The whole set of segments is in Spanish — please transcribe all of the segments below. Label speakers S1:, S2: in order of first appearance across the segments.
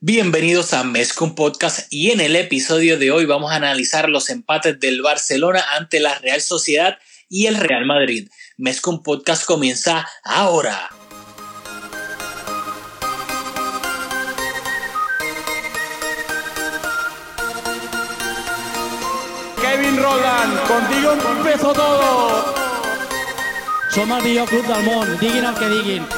S1: Bienvenidos a Mezcum Podcast y en el episodio de hoy vamos a analizar los empates del Barcelona ante la Real Sociedad y el Real Madrid. Mezcum Podcast comienza ahora.
S2: Kevin Roland, contigo empezó todo.
S3: Som el millor club del món, diguin el que diguin.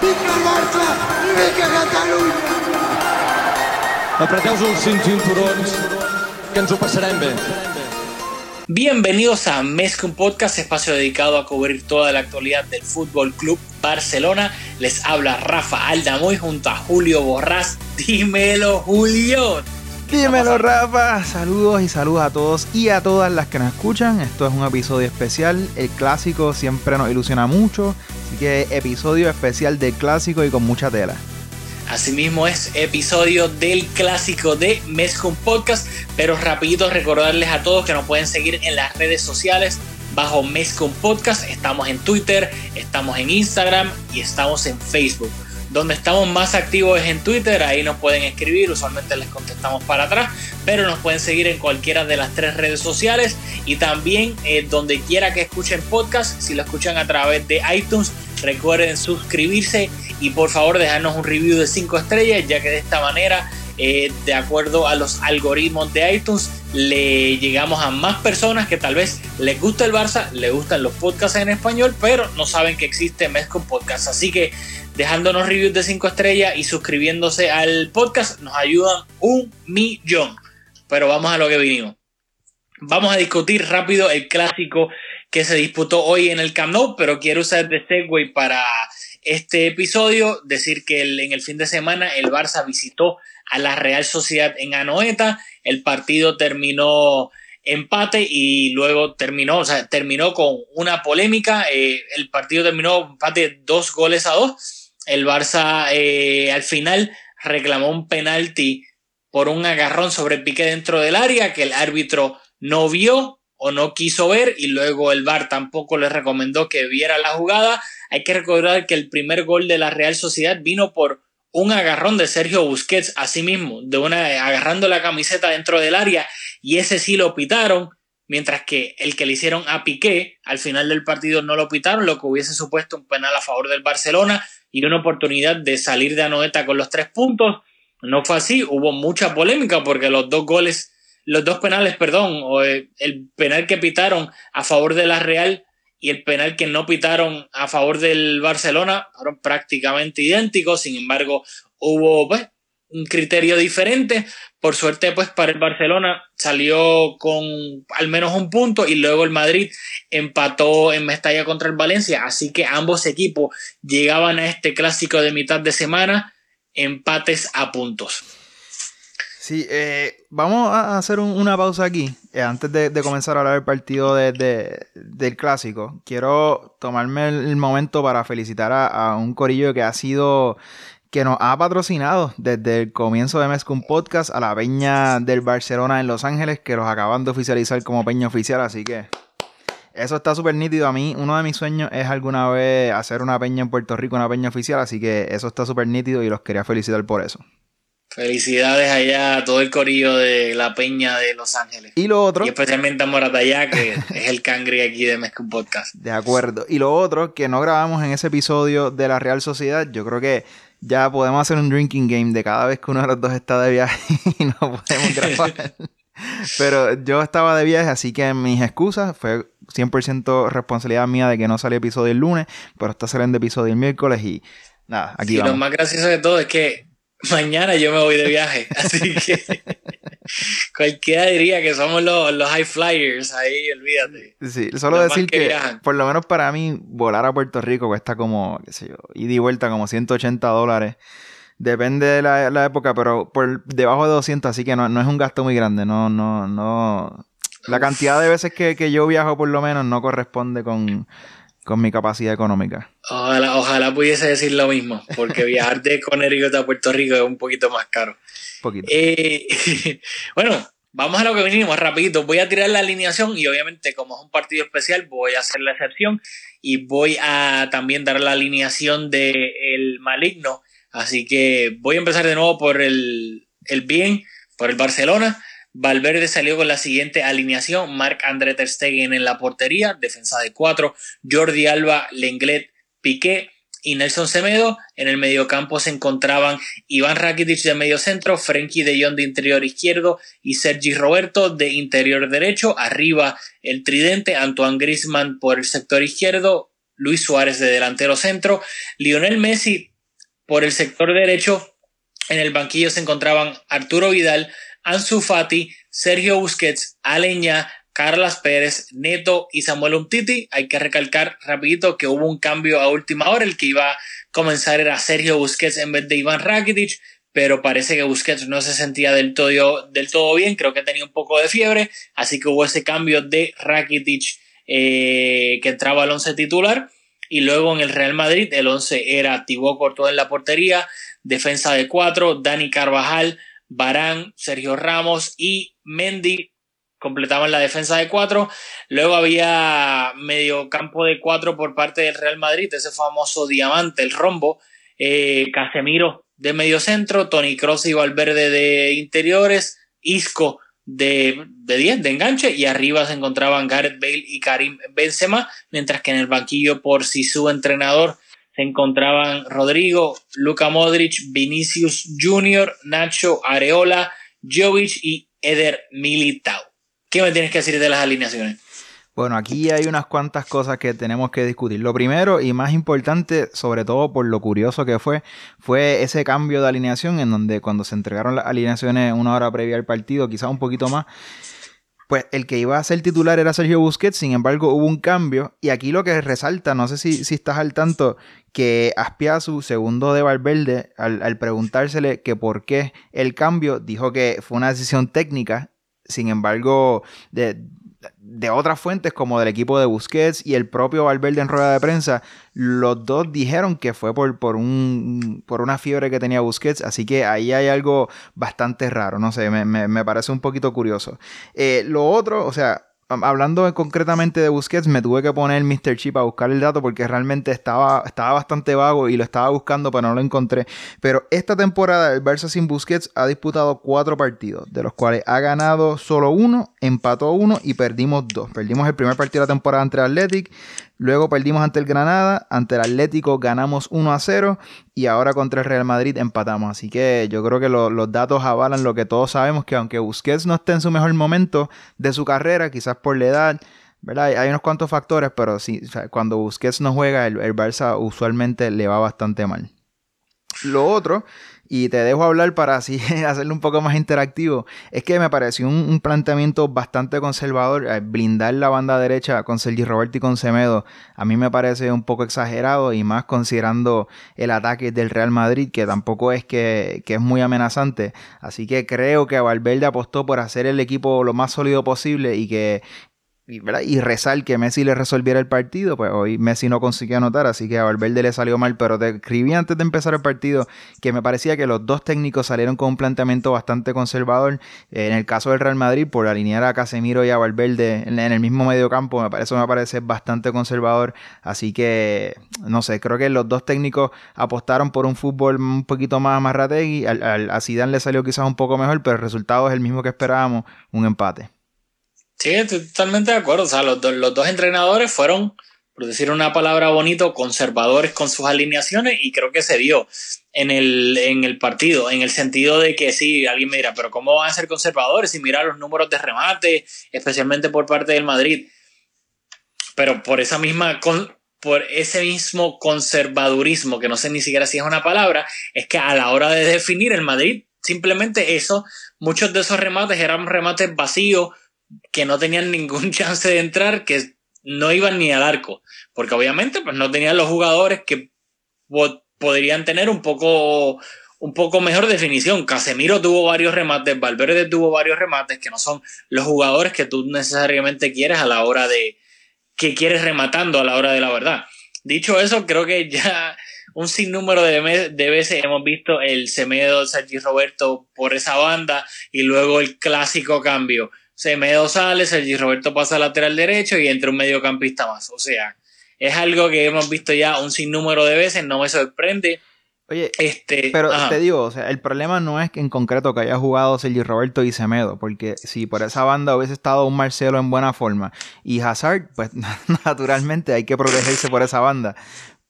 S4: Vinga el Barça i vinga Catalunya!
S2: Apreteu-vos els cinc cinturons, que ens ho passarem bé.
S1: Bienvenidos a Mezcum Podcast, espacio dedicado a cubrir toda la actualidad del Fútbol Club Barcelona. Les habla Rafa Aldamoy junto a Julio Borrás. Dímelo, Julio.
S5: Dímelo Rafa, saludos y saludos a todos y a todas las que nos escuchan. Esto es un episodio especial, el clásico siempre nos ilusiona mucho, así que episodio especial del clásico y con mucha tela.
S1: Asimismo es episodio del clásico de Mezcum Podcast, pero rapidito recordarles a todos que nos pueden seguir en las redes sociales bajo Mezcum Podcast. Estamos en Twitter, estamos en Instagram y estamos en Facebook. Donde estamos más activos es en Twitter, ahí nos pueden escribir, usualmente les contestamos para atrás, pero nos pueden seguir en cualquiera de las tres redes sociales y también eh, donde quiera que escuchen podcast, si lo escuchan a través de iTunes, recuerden suscribirse y por favor dejarnos un review de 5 estrellas, ya que de esta manera, eh, de acuerdo a los algoritmos de iTunes, le llegamos a más personas que tal vez les gusta el Barça, les gustan los podcasts en español, pero no saben que existe Mezcom Podcast. Así que dejándonos reviews de 5 estrellas y suscribiéndose al podcast nos ayudan un millón. Pero vamos a lo que vinimos. Vamos a discutir rápido el clásico que se disputó hoy en el Camp Nou, pero quiero usar de segue para este episodio, decir que en el fin de semana el Barça visitó a la Real Sociedad en Anoeta, el partido terminó empate y luego terminó, terminó con una polémica, eh, el partido terminó empate dos goles a dos, el Barça eh, al final reclamó un penalti por un agarrón sobre Piqué dentro del área que el árbitro no vio o no quiso ver y luego el VAR tampoco le recomendó que viera la jugada. Hay que recordar que el primer gol de la Real Sociedad vino por un agarrón de Sergio Busquets a sí mismo, de una agarrando la camiseta dentro del área y ese sí lo pitaron, mientras que el que le hicieron a Piqué al final del partido no lo pitaron, lo que hubiese supuesto un penal a favor del Barcelona y una oportunidad de salir de Anoeta con los tres puntos. No fue así, hubo mucha polémica porque los dos goles los dos penales, perdón, o el penal que pitaron a favor de la Real y el penal que no pitaron a favor del Barcelona fueron prácticamente idénticos, sin embargo hubo pues, un criterio diferente, por suerte pues para el Barcelona salió con al menos un punto y luego el Madrid empató en Mestalla contra el Valencia, así que ambos equipos llegaban a este clásico de mitad de semana empates a puntos.
S5: Sí, eh, vamos a hacer un- una pausa aquí. Eh, antes de, comenzar a hablar del partido de- de- del clásico, quiero tomarme el, momento para felicitar a un corillo que ha sido, que nos ha patrocinado desde el comienzo de Mezcum Podcast a la peña del Barcelona en Los Ángeles, que los acaban de oficializar como peña oficial, así que eso está súper nítido. A mí, uno de mis sueños es alguna vez hacer una peña en Puerto Rico, una peña oficial, así que eso está súper nítido y los quería felicitar por eso.
S1: Felicidades allá a todo el corillo de la Peña de Los Ángeles.
S5: Y lo otro...
S1: Y especialmente a Moratayá, que es el cangri aquí de Mezcum Podcast.
S5: De acuerdo. Y lo otro, que no grabamos en ese episodio de la Real Sociedad, yo creo que ya podemos hacer un drinking game de cada vez que uno de los dos está de viaje y no podemos grabar. Pero yo estaba de viaje, así que mis excusas fue 100% responsabilidad mía de que no salió episodio el lunes, pero está saliendo episodio el miércoles y nada, aquí
S1: y lo
S5: vamos.
S1: más gracioso de todo es que mañana yo me voy de viaje. Así que cualquiera diría que somos los, los high flyers ahí, olvídate.
S5: Sí, solo decir
S1: que
S5: por lo menos para mí, volar a Puerto Rico cuesta como, qué sé yo, ida y vuelta como 180 dólares. Depende de la, la época, pero por debajo de 200, así que no, no es un gasto muy grande. No, no, no. La cantidad de veces que, que yo viajo, por lo menos, no corresponde con, con mi capacidad económica.
S1: Ojalá, ojalá pudiese decir lo mismo, porque viajar de Connecticut a Puerto Rico es un poquito más caro.
S5: Poquito.
S1: Eh, bueno, vamos a lo que vinimos rapidito. Voy a tirar la alineación y obviamente como es un partido especial voy a hacer la excepción y voy a también dar la alineación de el maligno Así que voy a empezar de nuevo por el, el bien, por el Barcelona. Valverde salió con la siguiente alineación: Marc André Ter Stegen en la portería, defensa de cuatro, Jordi Alba, Lenglet, Piqué y Nelson Semedo. En el mediocampo se encontraban Iván Rakitic de medio centro, Frenkie de Jong de interior izquierdo y Sergi Roberto de interior derecho. Arriba el tridente, Antoine Griezmann por el sector izquierdo, Luis Suárez de delantero centro, Lionel Messi por el sector derecho. En el banquillo se encontraban Arturo Vidal, Ansu Fati, Sergio Busquets, Aleña, Carlas Pérez, Neto y Samuel Umtiti. Hay que recalcar rapidito que hubo un cambio a última hora. El que iba a comenzar era Sergio Busquets en vez de Iván Rakitic, pero parece que Busquets no se sentía del todo, del todo bien. Creo que tenía un poco de fiebre, así que hubo ese cambio de Rakitic eh, que entraba al once titular. Y luego en el Real Madrid, el 11 era Thibaut Courtois en la portería, defensa de cuatro, Dani Carvajal, Barán, Sergio Ramos y Mendy completaban la defensa de cuatro. Luego había medio campo de cuatro por parte del Real Madrid, ese famoso diamante, el rombo. Eh, Casemiro de medio centro, Tony Cross y Valverde de interiores, Isco de, de 10 de enganche y arriba se encontraban Gareth Bale y Karim Benzema, mientras que en el banquillo por si su entrenador encontraban Rodrigo, Luka Modric, Vinicius Jr., Nacho Areola, Jovic y Eder Militao. ¿Qué me tienes que decir de las alineaciones?
S5: Bueno, aquí hay unas cuantas cosas que tenemos que discutir. Lo primero y más importante, sobre todo por lo curioso que fue, fue ese cambio de alineación en donde cuando se entregaron las alineaciones una hora previa al partido, quizás un poquito más, pues el que iba a ser titular era Sergio Busquets, sin embargo hubo un cambio. Y aquí lo que resalta, no sé si, si estás al tanto, que Aspiazu, segundo de Valverde, al, al preguntársele que por qué el cambio, dijo que fue una decisión técnica, sin embargo, de, de otras fuentes como del equipo de Busquets y el propio Valverde en rueda de prensa, los dos dijeron que fue por, por, un, por una fiebre que tenía Busquets, así que ahí hay algo bastante raro, no sé, me, me, parece un poquito curioso. Eh, lo otro, o sea, hablando concretamente de Busquets, me tuve que poner Mr. Chip a buscar el dato porque realmente estaba, estaba bastante vago y lo estaba buscando, pero no lo encontré. Pero esta temporada el Barça sin Busquets ha disputado cuatro partidos, de los cuales ha ganado solo uno, empató uno y perdimos dos. Perdimos el primer partido de la temporada entre Athletic, Luego perdimos ante el Granada, ante el Atlético ganamos 1 a 0 y ahora contra el Real Madrid empatamos. Así que yo creo que los datos avalan lo que todos sabemos, que aunque Busquets no esté en su mejor momento de su carrera, quizás por la edad, ¿verdad? Hay unos cuantos factores, pero sí, cuando Busquets no juega, el, el Barça usualmente le va bastante mal. Lo otro y te dejo hablar para así hacerlo un poco más interactivo, es que me pareció un, planteamiento bastante conservador. Eh, blindar la banda derecha con Sergi Roberto y con Semedo, a mí me parece un poco exagerado y más considerando el ataque del Real Madrid, que tampoco es que, que es muy amenazante. Así que creo que Valverde apostó por hacer el equipo lo más sólido posible y que y, rezar que Messi le resolviera el partido, pues hoy Messi no consiguió anotar, así que a Valverde le salió mal, pero te escribí antes de empezar el partido que me parecía que los dos técnicos salieron con un planteamiento bastante conservador. En el caso del Real Madrid, por alinear a Casemiro y a Valverde en, el mismo medio campo, me parece, me parece bastante conservador, así que no sé, creo que los dos técnicos apostaron por un fútbol un poquito más marrategui, al, al, a Zidane le salió quizás un poco mejor, pero el resultado es el mismo que esperábamos, un empate.
S1: Sí, estoy totalmente de acuerdo. O sea, los, los dos entrenadores fueron, por decir una palabra bonito, conservadores con sus alineaciones y creo que se dio en el, en el partido, en el sentido de que sí, alguien me dirá, pero ¿cómo van a ser conservadores si mira los números de remate, especialmente por parte del Madrid? Pero por esa misma, por ese mismo conservadurismo, que no sé ni siquiera si es una palabra, es que a la hora de definir el Madrid, simplemente eso, muchos de esos remates eran remates vacíos, que no tenían ningún chance de entrar, que no iban ni al arco, porque obviamente pues no tenían los jugadores que podrían tener un poco un poco mejor definición. Casemiro tuvo varios remates, Valverde tuvo varios remates que no son los jugadores que tú necesariamente quieres a la hora de que quieres rematando a la hora de la verdad. Dicho eso, creo que ya un sinnúmero de, de veces hemos visto el Semedo, Sergi Roberto por esa banda y luego el clásico cambio. Semedo sale, Sergi Roberto pasa al lateral derecho y entra un mediocampista más. O sea, es algo que hemos visto ya un sinnúmero de veces, no me sorprende.
S5: Oye,
S1: Este,
S5: pero
S1: ajá.
S5: te digo, o sea, el problema no es que en concreto que haya jugado Sergio Roberto y Semedo, porque si por esa banda hubiese estado un Marcelo en buena forma y Hazard, pues naturalmente hay que protegerse por esa banda.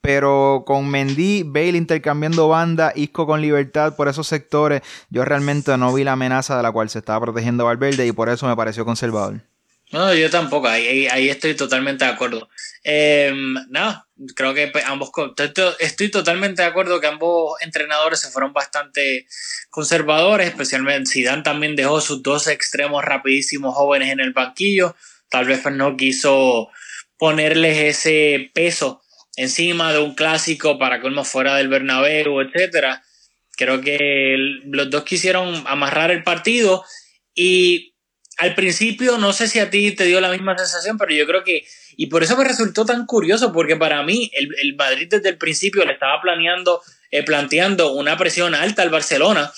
S5: Pero con Mendy, Bale intercambiando banda, Isco con libertad por esos sectores, yo realmente no vi la amenaza de la cual se estaba protegiendo Valverde y por eso me pareció conservador.
S1: No, yo tampoco, ahí, ahí, estoy totalmente de acuerdo. Eh, no, creo que pues, ambos, estoy totalmente de acuerdo que ambos entrenadores se fueron bastante conservadores, especialmente Zidane también dejó sus dos extremos rapidísimos jóvenes en el banquillo, tal vez pues, no quiso ponerles ese peso encima de un clásico para uno fuera del Bernabéu, etcétera. Creo que los dos quisieron amarrar el partido y al principio, no sé si a ti te dio la misma sensación, pero yo creo que, y por eso me resultó tan curioso, porque para mí el, el Madrid desde el principio le estaba planeando, eh, planteando una presión alta al Barcelona,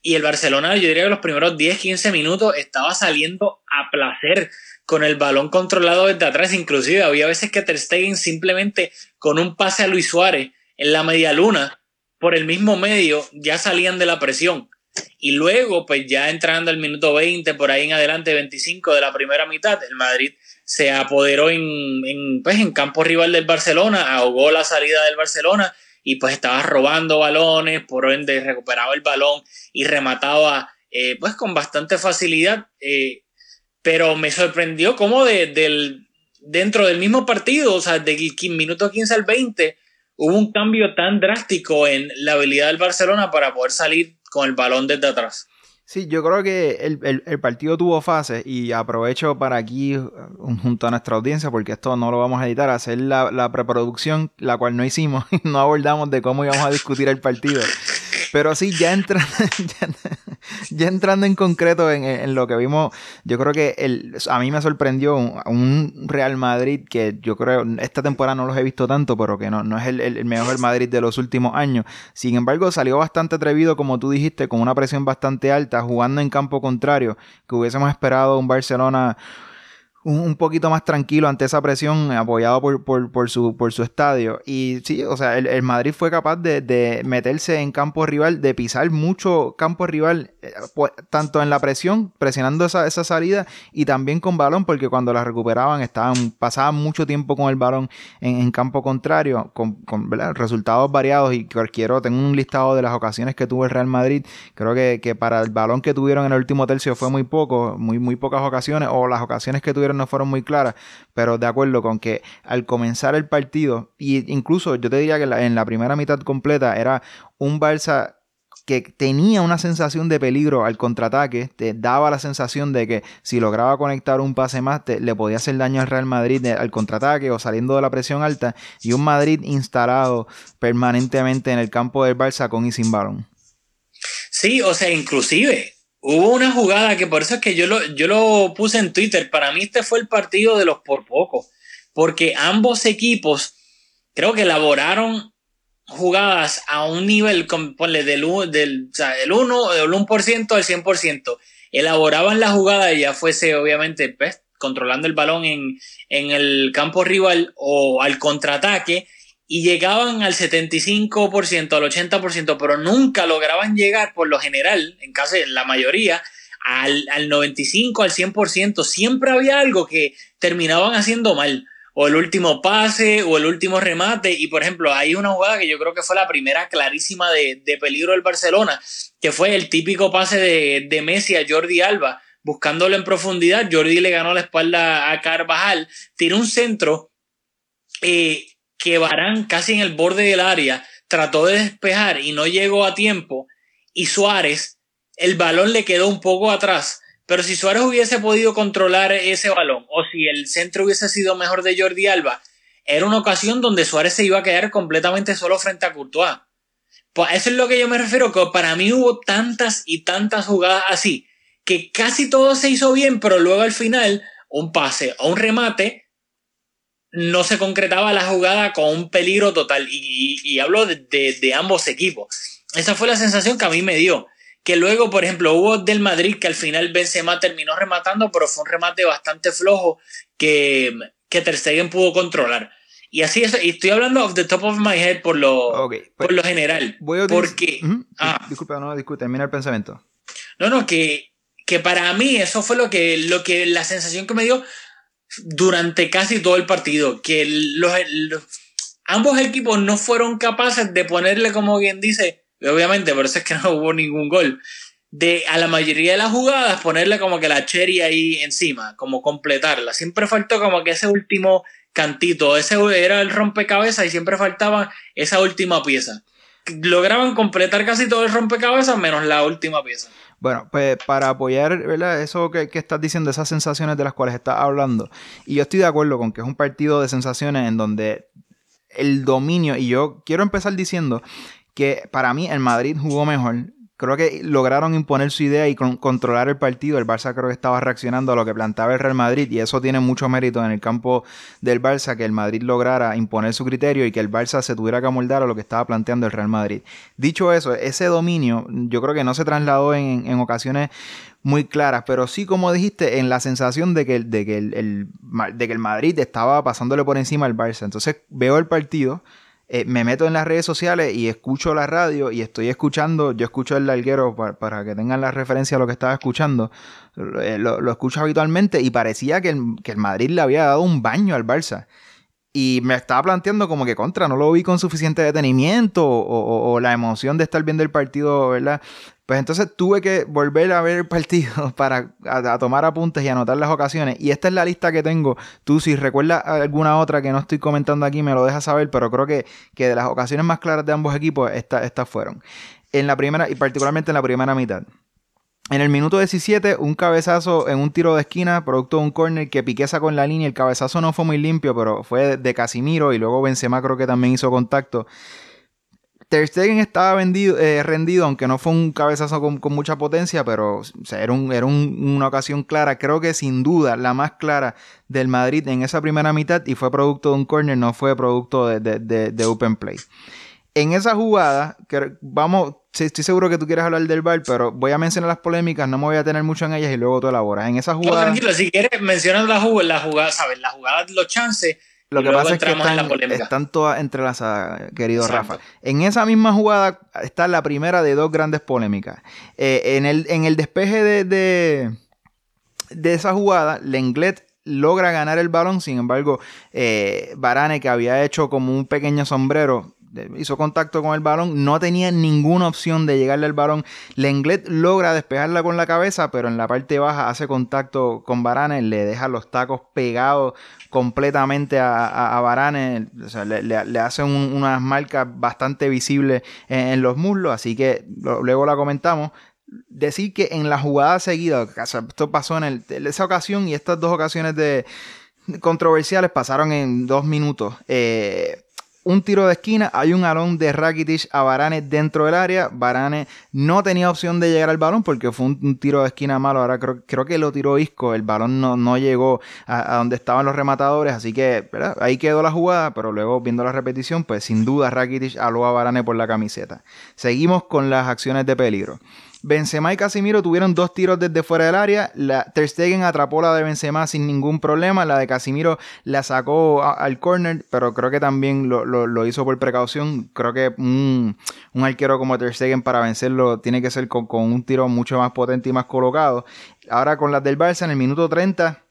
S1: y el Barcelona, yo diría que los primeros 10, 15 minutos estaba saliendo a placer con el balón controlado desde atrás, inclusive había veces que Ter Stegen simplemente con un pase a Luis Suárez en la media luna, por el mismo medio, ya salían de la presión. Y luego, pues ya entrando al minuto 20, por ahí en adelante, 25 de la primera mitad, el Madrid se apoderó en, pues, en campo rival del Barcelona, ahogó la salida del Barcelona y pues estaba robando balones, por ende recuperaba el balón y remataba eh, pues con bastante facilidad. eh, pero me sorprendió cómo de, del, dentro del mismo partido, o sea, del minuto 15 al 20, hubo un cambio tan drástico en la habilidad del Barcelona para poder salir con el balón desde atrás.
S5: Sí, yo creo que el, el- el partido tuvo fases y aprovecho para aquí, uh, junto a nuestra audiencia, porque esto no lo vamos a editar, hacer la, la preproducción, la cual no hicimos no abordamos de cómo íbamos a discutir el partido. Pero sí, ya entrando, ya, ya entrando en concreto en, en lo que vimos, yo creo que el, a mí me sorprendió un, un Real Madrid que yo creo, esta temporada no los he visto tanto, pero que no, no es el, el- el mejor Madrid de los últimos años. Sin embargo, salió bastante atrevido, como tú dijiste, con una presión bastante alta, jugando en campo contrario, que hubiésemos esperado un Barcelona un, un poquito más tranquilo ante esa presión, apoyado por, por, por su, por su estadio. Y sí, o sea, el, el Madrid fue capaz de, de meterse en campo rival, de pisar mucho campo rival, eh, tanto en la presión, presionando esa, esa salida, y también con balón, porque cuando la recuperaban estaban, pasaban mucho tiempo con el balón en, en campo contrario, con, con resultados variados. Y quiero, tengo un listado de las ocasiones que tuvo el Real Madrid. Creo que, que para el balón que tuvieron en el último tercio fue muy poco, muy, muy pocas ocasiones, o las ocasiones que tuvieron no fueron muy claras, pero de acuerdo con que al comenzar el partido, y incluso yo te diría que en la primera mitad completa era un Barça que tenía una sensación de peligro al contraataque, te daba la sensación de que si lograba conectar un pase más, te- le podía hacer daño al Real Madrid al contraataque o saliendo de la presión alta, y un Madrid instalado permanentemente en el campo del Barça con y sin balón.
S1: Sí, o sea, inclusive hubo una jugada que por eso es que yo lo, yo lo puse en Twitter. Para mí este fue el partido de los por poco, porque ambos equipos creo que elaboraron jugadas a un nivel, ponle, del, del, del 1, del 1% al 100%. Elaboraban la jugada y ya fuese obviamente pues, controlando el balón en, en el campo rival o al contraataque y llegaban al 75%, al 80%, pero nunca lograban llegar por lo general, en casi la mayoría, al, al 95, al 100%. Siempre había algo que terminaban haciendo mal. O el último pase, o el último remate. Y por ejemplo, hay una jugada que yo creo que fue la primera clarísima de, de peligro del Barcelona, que fue el típico pase de, de Messi a Jordi Alba, buscándolo en profundidad. Jordi le ganó la espalda a Carvajal, tiró un centro. Eh, que Barán casi en el borde del área trató de despejar y no llegó a tiempo y Suárez el balón le quedó un poco atrás. Pero si Suárez hubiese podido controlar ese balón o si el centro hubiese sido mejor de Jordi Alba era una ocasión donde Suárez se iba a quedar completamente solo frente a Courtois. Pues eso es lo que yo me refiero que para mí hubo tantas y tantas jugadas así que casi todo se hizo bien pero luego al final un pase o un remate no se concretaba la jugada con un peligro total. Y, y- y hablo de, de- de ambos equipos. Esa fue la sensación que a mí me dio. Que luego, por ejemplo, hubo del Madrid que al final Benzema terminó rematando, pero fue un remate bastante flojo que, que Ter Stegen pudo controlar. Y así es, y estoy hablando of the top of my head por lo,
S5: pues,
S1: por lo general.
S5: voy a
S1: porque,
S5: Ujú,
S1: ah.
S5: Disculpa, no, disculpa, termina el pensamiento.
S1: no, no, que, que para mí eso fue lo que, lo que, la sensación que me dio durante casi todo el partido, que los, los- ambos equipos no fueron capaces de ponerle, como quien dice, obviamente, por eso es que no hubo ningún gol, de a la mayoría de las jugadas ponerle como que la cherry ahí encima, como completarla. Siempre faltó como que ese último cantito, ese era el rompecabezas y siempre faltaba esa última pieza. Lograban completar casi todo el rompecabezas menos la última pieza.
S5: Bueno, pues para apoyar ¿verdad? eso que, que estás diciendo, esas sensaciones de las cuales estás hablando, y yo estoy de acuerdo con que es un partido de sensaciones en donde el dominio, y yo quiero empezar diciendo que para mí el Madrid jugó mejor. Creo que lograron imponer su idea y con- controlar el partido. El Barça creo que estaba reaccionando a lo que planteaba el Real Madrid y eso tiene mucho mérito en el campo del Barça que el Madrid lograra imponer su criterio y que el Barça se tuviera que amoldar a lo que estaba planteando el Real Madrid. Dicho eso, ese dominio yo creo que no se trasladó en, en ocasiones muy claras, pero sí, como dijiste, en la sensación de que, de que, el, de que el Madrid estaba pasándole por encima al Barça. Entonces veo el partido, eh, me meto en las redes sociales y escucho la radio y estoy escuchando, yo escucho el larguero para, para que tengan la referencia a lo que estaba escuchando, eh, lo, lo escucho habitualmente y parecía que el, que el Madrid le había dado un baño al Barça. Y me estaba planteando como que contra, no lo vi con suficiente detenimiento o, o- o la emoción de estar viendo el partido, ¿verdad? Pues entonces tuve que volver a ver el partido para tomar apuntes y anotar las ocasiones. Y esta es la lista que tengo. Tú si recuerdas alguna otra que no estoy comentando aquí, me lo dejas saber, pero creo que, que de las ocasiones más claras de ambos equipos, esta- estas fueron. En la primera, y particularmente en la primera mitad. En el minuto 17, un cabezazo en un tiro de esquina, producto de un córner que Piqué en la línea. El cabezazo no fue muy limpio, pero fue de Casimiro y luego Benzema creo que también hizo contacto. Ter Stegen estaba vendido, eh, rendido, aunque no fue un cabezazo con, con mucha potencia, pero o sea, era, un- era un- una ocasión clara. Creo que sin duda la más clara del Madrid en esa primera mitad y fue producto de un corner, no fue producto de, de- de- de open play. En esa jugada, que vamos, estoy seguro que tú quieres hablar del VAR, pero voy a mencionar las polémicas, no me voy a tener mucho en ellas y luego tú elaboras. En esa
S1: No,
S5: jugada...
S1: tranquilo, si quieres mencionar la jugada, la jugada, ¿sabes? La jugada, los chances.
S5: Lo que pasa es que
S1: en
S5: están, todas entrelazadas, querido
S1: Exacto.
S5: Rafa. En esa misma jugada está la primera de dos grandes polémicas. Eh, en, el, en el despeje de, de, de esa jugada, Lenglet logra ganar el balón, sin embargo, eh, Varane, que había hecho como un pequeño sombrero, hizo contacto con el balón, no tenía ninguna opción de llegarle al balón. Lenglet logra despejarla con la cabeza, pero en la parte baja hace contacto con Varane, le deja los tacos pegados completamente a, Varane, o sea, le, le- hace un- unas marcas bastante visibles en, los muslos, así que luego la comentamos. Decir que en la jugada seguida, esto pasó en esa ocasión y estas dos ocasiones de controversiales pasaron en dos minutos. Eh, un tiro de esquina, hay un alón de Rakitic a Varane dentro del área. Varane no tenía opción de llegar al balón porque fue un, tiro de esquina malo. Ahora creo, que lo tiró Isco, el balón no, no llegó a, a donde estaban los rematadores, así que ¿verdad? ahí quedó la jugada, pero luego viendo la repetición, pues sin duda Rakitic aló a Varane por la camiseta. Seguimos con las acciones de peligro. Benzema y Casimiro tuvieron dos tiros desde fuera del área. La, Ter Stegen atrapó la de Benzema sin ningún problema. La de Casimiro la sacó al corner, pero creo que también lo, lo- hizo por precaución. Creo que un, un arquero como Ter Stegen para vencerlo tiene que ser con, con un tiro mucho más potente y más colocado. Ahora con las del Barça en el minuto 30.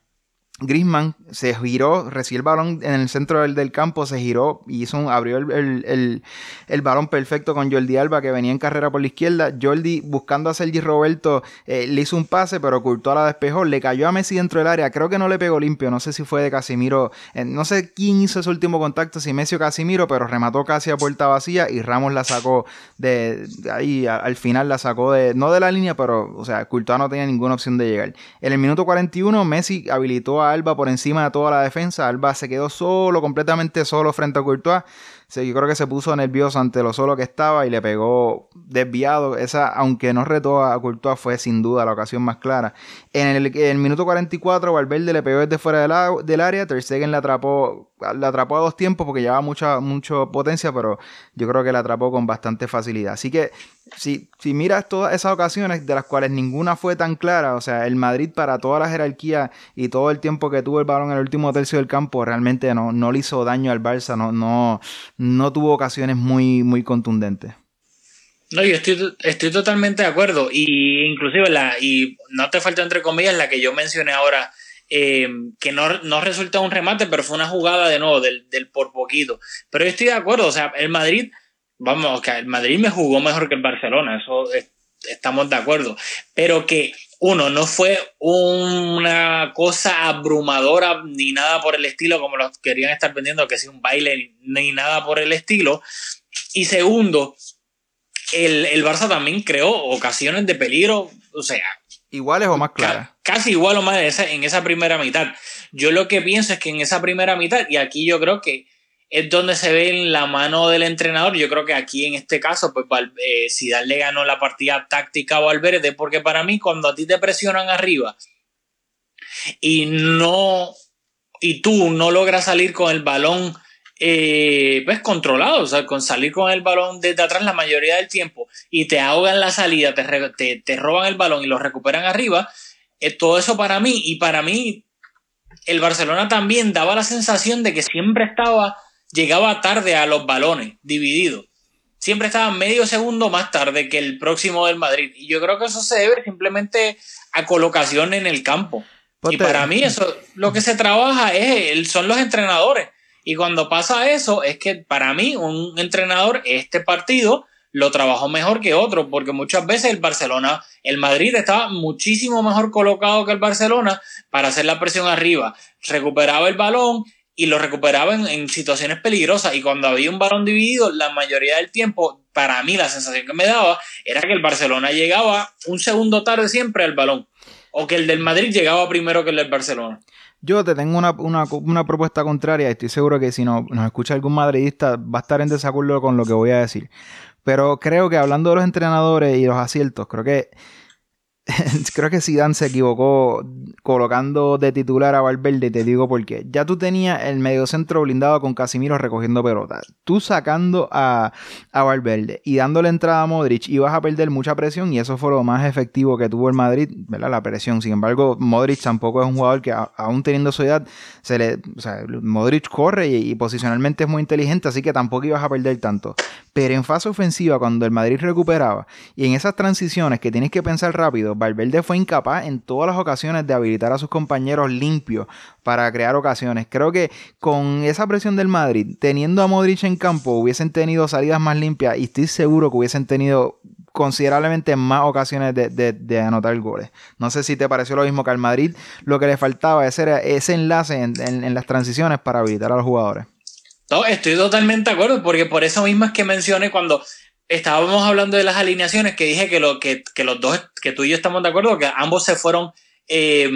S5: Griezmann se giró, recibió el balón en el centro del, campo, se giró y hizo un- abrió el, el- el- balón perfecto con Jordi Alba que venía en carrera por la izquierda. Jordi buscando a Sergi Roberto eh, le hizo un pase, pero Courtois la despejó, le cayó a Messi dentro del área. Creo que no le pegó limpio, no sé si fue de Casimiro, eh, no sé quién hizo ese último contacto, si Messi o Casimiro, pero remató casi a puerta vacía y Ramos la sacó de, ahí, a- al final la sacó de, no de la línea, pero, o sea, no tenía ninguna opción de llegar. En el minuto 41, Messi habilitó a Alba por encima de toda la defensa. Alba se quedó solo, completamente solo frente a Courtois. yo creo que se puso nervioso ante lo solo que estaba y le pegó desviado. Esa, aunque no retó a Courtois, fue sin duda la ocasión más clara. En el, minuto 44, Valverde le pegó desde fuera del, área. Ter le atrapó, le atrapó a dos tiempos porque llevaba mucha, mucha potencia, pero yo creo que le atrapó con bastante facilidad. Así que si, si miras todas esas ocasiones, de las cuales ninguna fue tan clara, o sea, el Madrid para toda la jerarquía y todo el tiempo que tuvo el balón en el último tercio del campo, realmente no, no le hizo daño al Barça, no, no, no tuvo ocasiones muy, muy contundentes.
S1: No, yo estoy, estoy totalmente de acuerdo. Y inclusive la, y no te falta entre comillas la que yo mencioné ahora, eh, que no, no resulta un remate, pero fue una jugada de nuevo del, del por poquito. Pero yo estoy de acuerdo, o sea, el Madrid vamos, que el Madrid me jugó mejor que el Barcelona, eso estamos de acuerdo, pero que uno, no fue una cosa abrumadora ni nada por el estilo como los querían estar vendiendo, que sea un baile ni nada por el estilo. Y segundo, el, el Barça también creó ocasiones de peligro, o sea...
S5: Iguales o más claras.
S1: casi igual o más en esa primera mitad. Yo lo que pienso es que en esa primera mitad, y aquí yo creo que es donde se ve en la mano del entrenador. Yo creo que aquí en este caso, pues eh, Zidane le ganó la partida táctica a Valverde, porque para mí cuando a ti te presionan arriba y no y tú no logras salir con el balón eh, pues controlado, o sea, con salir con el balón desde atrás la mayoría del tiempo y te ahogan la salida, te, te, roban el balón y lo recuperan arriba, eh, todo eso para mí y para mí el Barcelona también daba la sensación de que siempre estaba llegaba tarde a los balones, dividido. Siempre estaba medio segundo más tarde que el próximo del Madrid. Y yo creo que eso se debe simplemente a colocación en el campo. Y para mí eso, lo que se trabaja es, son los entrenadores. Y cuando pasa eso, es que para mí un entrenador, este partido, lo trabajó mejor que otro, porque muchas veces el Barcelona, el Madrid estaba muchísimo mejor colocado que el Barcelona para hacer la presión arriba. Recuperaba el balón y lo recuperaban en, situaciones peligrosas. Y cuando había un balón dividido, la mayoría del tiempo, para mí la sensación que me daba era que el Barcelona llegaba un segundo tarde siempre al balón. O que el del Madrid llegaba primero que el del Barcelona.
S5: Yo te tengo una, una propuesta contraria y estoy seguro que si no, nos escucha algún madridista va a estar en desacuerdo con lo que voy a decir. Pero creo que hablando de los entrenadores y los aciertos, creo que creo que Zidane se equivocó colocando de titular a Valverde, te digo por qué. Ya tú tenías el mediocentro blindado con Casimiro recogiendo pelotas. Tú sacando a, a Valverde y dándole entrada a Modric ibas a perder mucha presión y eso fue lo más efectivo que tuvo el Madrid, ¿verdad? La presión. Sin embargo, Modric tampoco es un jugador que aún teniendo su edad, se le, o sea, Modric corre y, y posicionalmente es muy inteligente, así que tampoco ibas a perder tanto. Pero en fase ofensiva, cuando el Madrid recuperaba y en esas transiciones que tienes que pensar rápido, Valverde fue incapaz en todas las ocasiones de habilitar a sus compañeros limpios para crear ocasiones. Creo que con esa presión del Madrid, teniendo a Modric en campo, hubiesen tenido salidas más limpias y estoy seguro que hubiesen tenido considerablemente más ocasiones de, anotar goles. No sé si te pareció lo mismo que al Madrid, lo que le faltaba era ese enlace en, las transiciones para habilitar a los jugadores.
S1: No, estoy totalmente de acuerdo, porque por eso mismo es que mencioné cuando estábamos hablando de las alineaciones que dije que, lo, que, los dos, que tú y yo estamos de acuerdo, que ambos se fueron, eh,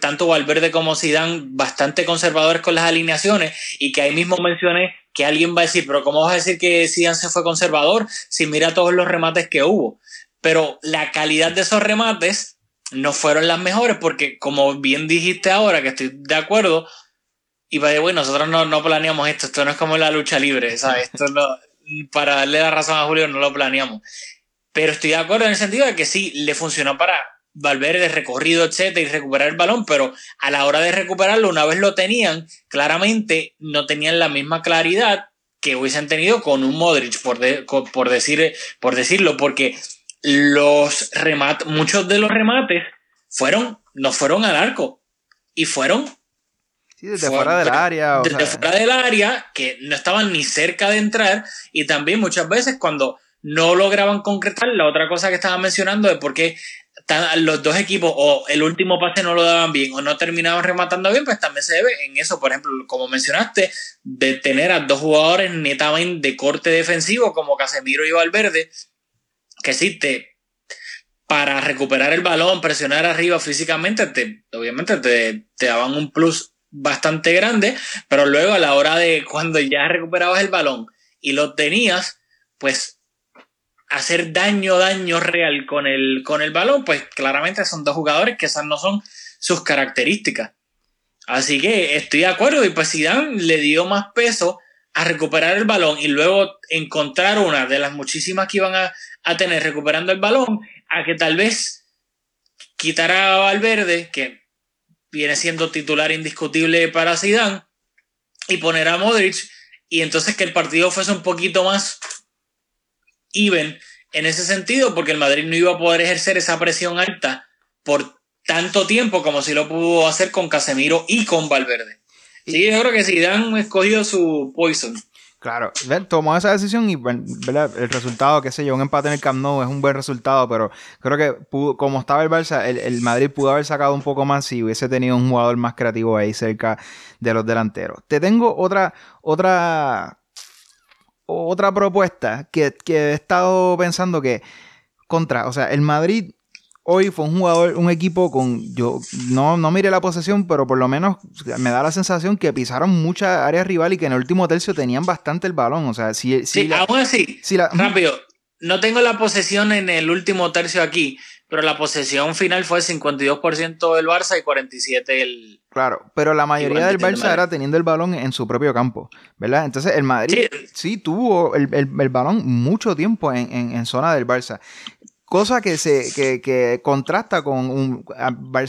S1: tanto Valverde como Zidane, bastante conservadores con las alineaciones y que ahí mismo mencioné que alguien va a decir, pero ¿cómo vas a decir que Zidane se fue conservador si mira todos los remates que hubo? Pero la calidad de esos remates no fueron las mejores porque, como bien dijiste ahora, que estoy de acuerdo, y vaya, bueno, nosotros no, no planeamos esto, esto no es como la lucha libre, ¿sabes? Esto no, para darle la razón a Julio, no lo planeamos. Pero estoy de acuerdo en el sentido de que sí, le funcionó para Valverde, recorrido, etcétera, y recuperar el balón, pero a la hora de recuperarlo, una vez lo tenían, claramente no tenían la misma claridad que hubiesen tenido con un Modric, por, decir, por decirlo, porque los remates, muchos de los remates fueron, no fueron al arco, y fueron
S5: Sí, desde fuera del área.
S1: desde fuera del área, que no estaban ni cerca de entrar, y también muchas veces cuando no lograban concretar, la otra cosa que estaba mencionando es porque los dos equipos o el último pase no lo daban bien o no terminaban rematando bien, pues también se debe en eso, por ejemplo, como mencionaste, de tener a dos jugadores netamente de corte defensivo como Casemiro y Valverde, que sí te para recuperar el balón, presionar arriba físicamente, te, obviamente te, te daban un plus bastante grande, pero luego a la hora de cuando ya recuperabas el balón y lo tenías, pues hacer daño, daño real con el, con el balón, pues claramente son dos jugadores que esas no son sus características. Así que estoy de acuerdo y pues Zidane le dio más peso a recuperar el balón y luego encontrar una de las muchísimas que iban a, a tener recuperando el balón a que tal vez quitar a Valverde, que viene siendo titular indiscutible para Zidane, y poner a Modric, y entonces que el partido fuese un poquito más even en ese sentido, porque el Madrid no iba a poder ejercer esa presión alta por tanto tiempo como si lo pudo hacer con Casemiro y con Valverde. Sí, yo creo que Zidane escogido su poison.
S5: Claro, tomó esa decisión y el resultado, qué sé yo, un empate en el Camp Nou es un buen resultado, pero creo que como estaba el Barça, el, Madrid pudo haber sacado un poco más si hubiese tenido un jugador más creativo ahí cerca de los delanteros. Te tengo otra, otra, otra propuesta que, que he estado pensando que contra, o sea, el Madrid hoy fue un jugador, un equipo con, yo no, no miré la posesión, pero por lo menos me da la sensación que pisaron muchas áreas rival y que en el último tercio tenían bastante el balón. O sea, si,
S1: si sí, aún así, rápido, no tengo la posesión en el último tercio aquí, pero la posesión final fue 52% del Barça y 47% el...
S5: Claro, pero la mayoría del Barça era teniendo el balón en su propio campo, ¿verdad? Entonces el Madrid sí, tuvo el, balón mucho tiempo en, en, en, zona del Barça cosa que se que, que contrasta con un,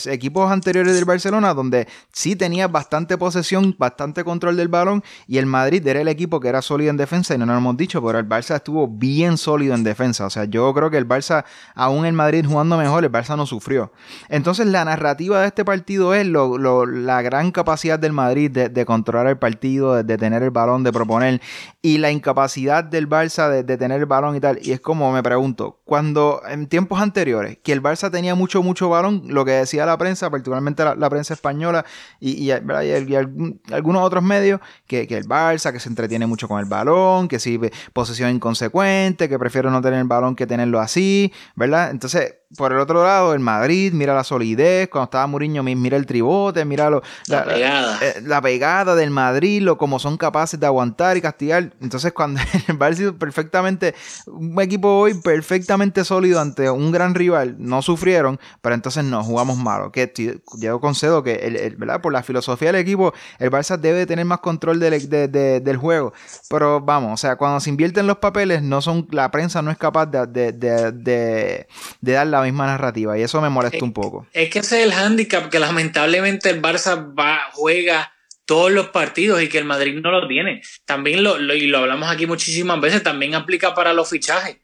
S5: equipos anteriores del Barcelona donde sí tenía bastante posesión, bastante control del balón y el Madrid era el equipo que era sólido en defensa y no lo hemos dicho, pero el Barça estuvo bien sólido en defensa, o sea, yo creo que el Barça aún el Madrid jugando mejor, el Barça no sufrió. Entonces la narrativa de este partido es lo, lo, la gran capacidad del Madrid de, controlar el partido, de, de, tener el balón, de proponer y la incapacidad del Barça de, de tener el balón y tal, y es como me pregunto, cuando en tiempos anteriores, que el Barça tenía mucho, mucho balón, lo que decía la prensa, particularmente la, prensa española y, algunos otros medios, que, el Barça, que se entretiene mucho con el balón, que si posesión inconsecuente, que prefiere no tener el balón que tenerlo así, ¿verdad? Entonces, por el otro lado, el Madrid, mira la solidez, cuando estaba Mourinho, mira el tribote, mira lo,
S1: la, pegada.
S5: Eh, la, pegada del Madrid, lo como son capaces de aguantar y castigar. Entonces, cuando el Barça perfectamente, un equipo hoy perfectamente sólido ante un gran rival, no sufrieron, pero entonces no, jugamos malo. Que yo concedo que, el, ¿verdad? Por la filosofía del equipo, el Barça debe tener más control del, del juego. Pero vamos, o sea, cuando se invierten los papeles, no son, la prensa no es capaz de, de dar la misma narrativa y eso me molesta un poco.
S1: Es que ese es el hándicap que lamentablemente el Barça va, juega todos los partidos y que el Madrid no lo tiene. También lo, y lo hablamos aquí muchísimas veces, también aplica para los fichajes.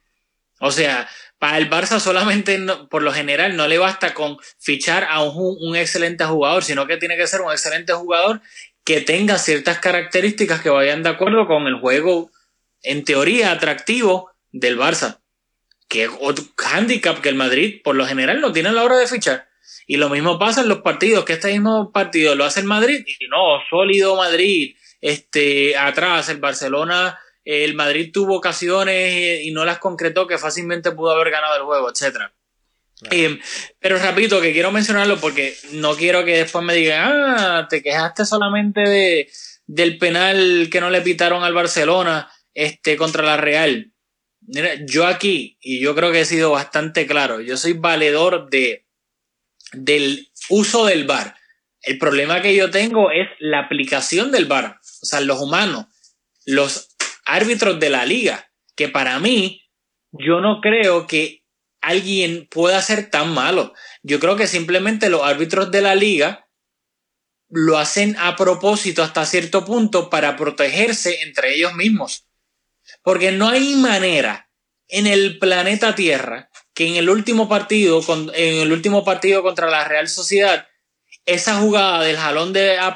S1: O sea, para el Barça solamente por lo general no le basta con fichar a un, un excelente jugador, sino que tiene que ser un excelente jugador que tenga ciertas características que vayan de acuerdo con el juego, en teoría, atractivo del Barça que otro handicap que el Madrid por lo general no tiene a la hora de fichar. Y lo mismo pasa en los partidos, que este mismo partido lo hace el Madrid y no, sólido Madrid, este, atrás el Barcelona, el Madrid tuvo ocasiones y no las concretó que fácilmente pudo haber ganado el juego, etcétera. Eh, pero repito que quiero mencionarlo porque no quiero que después me digan, ah, te quejaste solamente de, del penal que no le pitaron al Barcelona este, contra la Real. Mira, yo aquí, y yo creo que he sido bastante claro, yo soy valedor de, del uso del VAR. El problema que yo tengo es la aplicación del VAR. O sea, los humanos, los árbitros de la liga, que para mí, yo no creo que alguien pueda ser tan malo. Yo creo que simplemente los árbitros de la liga lo hacen a propósito hasta cierto punto para protegerse entre ellos mismos. Porque no hay manera en el planeta Tierra que en el último partido, en el último partido contra la Real Sociedad, esa jugada del jalón de a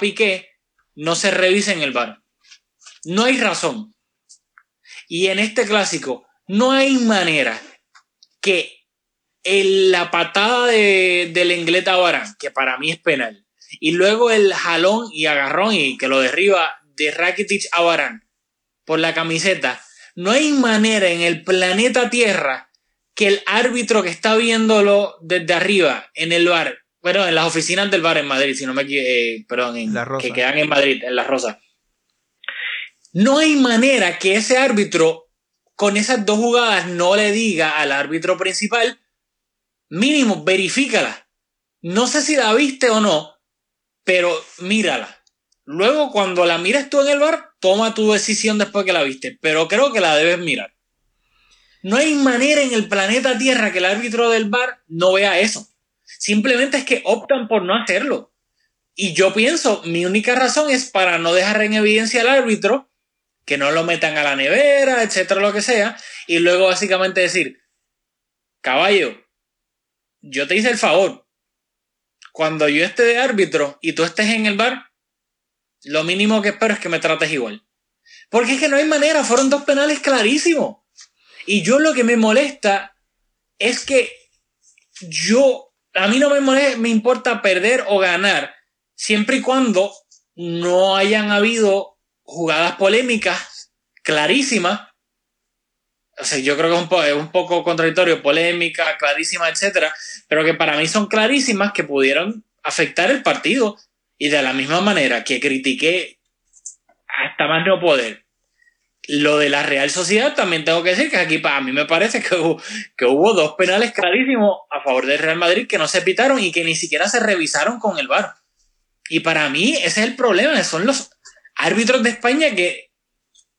S1: no se revise en el bar. No hay razón. Y en este clásico, no hay manera que la patada de, del Ingleta Barán, que para mí es penal, y luego el jalón y agarrón y que lo derriba de Rakitic a Barán por la camiseta, no hay manera en el planeta Tierra que el árbitro que está viéndolo desde arriba en el bar bueno, en las oficinas del bar en Madrid, si no me equivoco, perdón, en, que quedan en Madrid, en La Rosa. No hay manera que ese árbitro con esas dos jugadas no le diga al árbitro principal, mínimo, verifícala. No sé si la viste o no, pero mírala. Luego, cuando la miras tú en el bar, toma tu decisión después que la viste, pero creo que la debes mirar. No hay manera en el planeta Tierra que el árbitro del bar no vea eso. Simplemente es que optan por no hacerlo. Y yo pienso, mi única razón es para no dejar en evidencia al árbitro, que no lo metan a la nevera, etcétera, lo que sea, y luego básicamente decir, caballo, yo te hice el favor. Cuando yo esté de árbitro y tú estés en el bar, lo mínimo que espero es que me trates igual. Porque es que no hay manera, fueron dos penales clarísimos. Y yo lo que me molesta es que yo, a mí no me, molesta, me importa perder o ganar, siempre y cuando no hayan habido jugadas polémicas clarísimas. O sea, yo creo que es un, un poco contradictorio, polémica, clarísima, etcétera, pero que para mí son clarísimas que pudieron afectar el partido y de la misma manera que critiqué hasta más no poder lo de la Real Sociedad, también tengo que decir que aquí para mí me parece que hubo, que hubo dos penales clarísimos a favor del Real Madrid que no se pitaron y que ni siquiera se revisaron con el VAR. Y para mí ese es el problema, son los árbitros de España que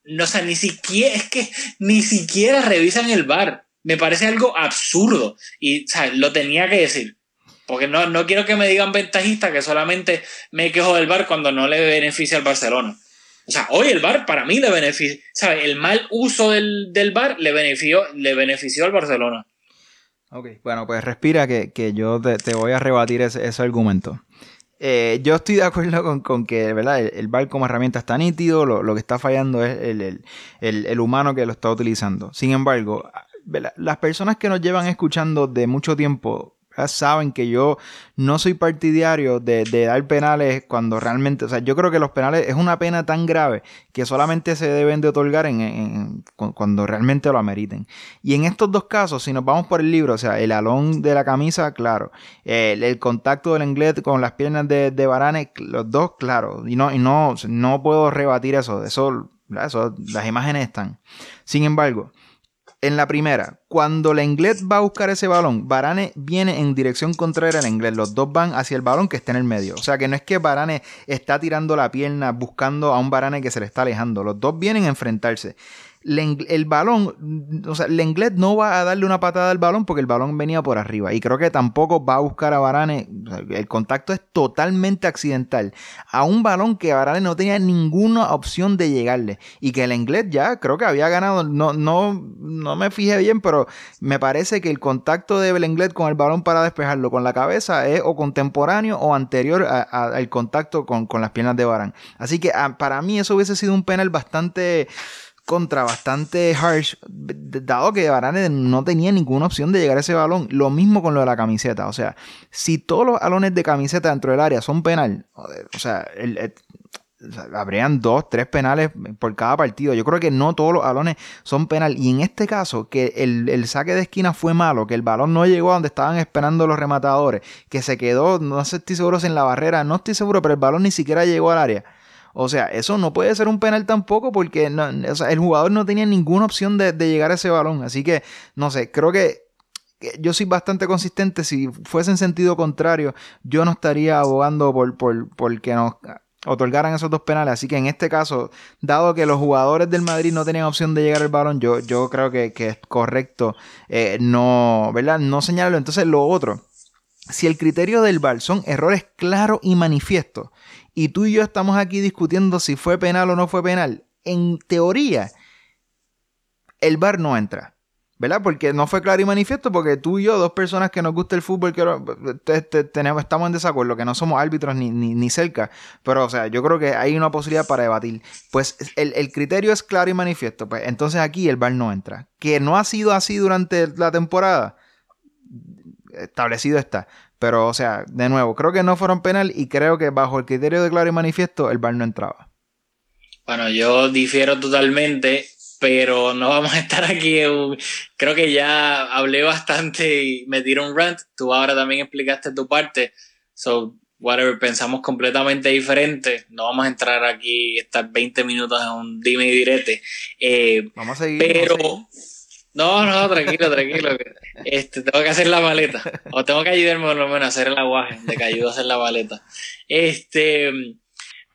S1: no sé, ni siquiera es que ni siquiera revisan el VAR. Me parece algo absurdo y lo tenía que decir. Porque no, no quiero que me digan ventajista que solamente me quejo del bar cuando no le beneficia al Barcelona. O sea, hoy el bar para mí le beneficia. ¿Sabes? El mal uso del, del bar le benefició, le benefició al Barcelona.
S5: Ok, bueno, pues respira que, yo te, voy a rebatir ese, argumento. Eh, yo estoy de acuerdo con, que ¿verdad? El, bar como herramienta está nítido, lo, que está fallando es el, el, humano que lo está utilizando. Sin embargo, las personas que nos llevan escuchando de mucho tiempo saben que yo no soy partidario de, dar penales cuando realmente, o sea, yo creo que los penales es una pena tan grave que solamente se deben de otorgar en, cuando realmente lo ameriten. Y en estos dos casos, si nos vamos por el libro, o sea, el alón de la camisa, claro, el, contacto del inglés con las piernas de, de Barane, los dos, claro, y no, y no, no puedo rebatir eso, eso, eso, las imágenes están. Sin embargo, en la primera, cuando la inglés va a buscar ese balón, Barane viene en dirección contraria al inglés. Los dos van hacia el balón que está en el medio. O sea que no es que Barane está tirando la pierna buscando a un Barane que se le está alejando. Los dos vienen a enfrentarse el balón, o sea, Lenglet no va a darle una patada al balón porque el balón venía por arriba. Y creo que tampoco va a buscar a Varane. El contacto es totalmente accidental. A un balón que Varane no tenía ninguna opción de llegarle. Y que Lenglet ya creo que había ganado. No, no, no me fijé bien, pero me parece que el contacto de Lenglet con el balón para despejarlo con la cabeza es o contemporáneo o anterior al contacto con, las piernas de Varane. Así que ah, para mí eso hubiese sido un penal bastante contra bastante harsh, dado que Varane no tenía ninguna opción de llegar a ese balón. Lo mismo con lo de la camiseta. O sea, si todos los alones de camiseta dentro del área son penal, o sea, habrían dos, tres penales por cada partido. Yo creo que no todos los alones son penal. Y en este caso, que el, el, saque de esquina fue malo, que el balón no llegó a donde estaban esperando los rematadores, que se quedó, no sé, estoy seguro si en la barrera, no estoy seguro, pero el balón ni siquiera llegó al área. O sea, eso no puede ser un penal tampoco porque el jugador no tenía ninguna opción de, llegar a ese balón. Así que, no sé, creo que yo soy bastante consistente. Si fuese en sentido contrario, yo no estaría abogando por, que nos otorgaran esos dos penales. Así que en este caso, dado que los jugadores del Madrid no tenían opción de llegar al balón, yo, yo creo que, es correcto eh, no, ¿verdad? No señalarlo. Entonces, lo otro, si el criterio del VAR son errores claros y manifiestos, y tú y yo estamos aquí discutiendo si fue penal o no fue penal, en teoría, el VAR no entra. ¿Verdad? Porque no fue claro y manifiesto, porque tú y yo, dos personas que nos gusta el fútbol, que tenemos, estamos en desacuerdo, que no somos árbitros ni, ni, cerca. Pero, o sea, yo creo que hay una posibilidad para debatir. Pues el, el, criterio es claro y manifiesto. Pues entonces aquí el VAR no entra. Que no ha sido así durante la temporada, establecido está. Pero, o sea, de nuevo, creo que no fueron penal y creo que bajo el criterio de claro y manifiesto, el bar no entraba.
S1: Bueno, yo difiero totalmente, pero no vamos a estar aquí. Creo que ya hablé bastante y me un rant. Tú ahora también explicaste tu parte. So, whatever, pensamos completamente diferente. No vamos a entrar aquí, estar 20 minutos en un dime y direte. Eh,
S5: Vamos a seguir.
S1: pero.
S5: vamos a seguir.
S1: No, no, tranquilo, tranquilo. Este, tengo que hacer la maleta. O tengo que ayudarme por lo menos a hacer el aguaje, de que ayudo a hacer la maleta. Este.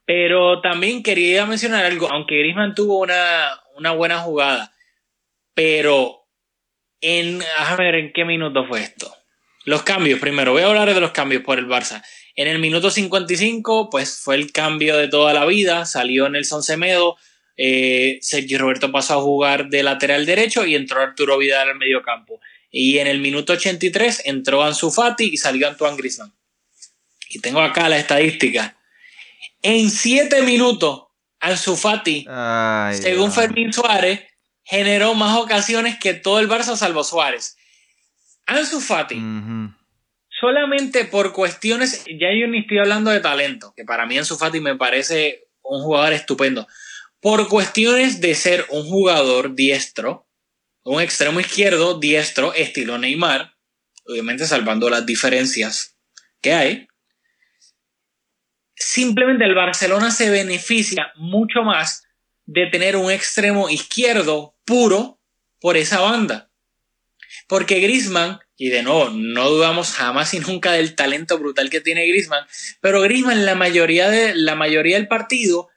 S1: Pero también quería mencionar algo, aunque Griezmann tuvo una, una buena jugada, pero en, déjame ver en qué minuto fue esto. Los cambios, primero, voy a hablar de los cambios por el Barça. En el minuto 55, pues fue el cambio de toda la vida, salió Nelson Semedo, eh, Sergio Roberto pasó a jugar de lateral derecho y entró Arturo Vidal al medio campo. Y en el minuto 83 entró Ansu Fati y salió Antoine Griezmann. Y tengo acá la estadística. En 7 minutos, Ansu Fati
S5: Ay,
S1: según. Fermín Suárez, generó más ocasiones que todo el Barça salvo Suárez. Ansu Fati, solamente por cuestiones, ya yo ni estoy hablando de talento, que para mí Ansu Fati me parece un jugador estupendo. Por cuestiones de ser un jugador diestro, un extremo izquierdo diestro, estilo Neymar, obviamente salvando las diferencias que hay, simplemente el Barcelona se beneficia mucho más de tener un extremo izquierdo puro por esa banda. Porque Griezmann, y de nuevo, no dudamos jamás y nunca del talento brutal que tiene Griezmann, pero Griezmann la mayoría, de, la mayoría del partido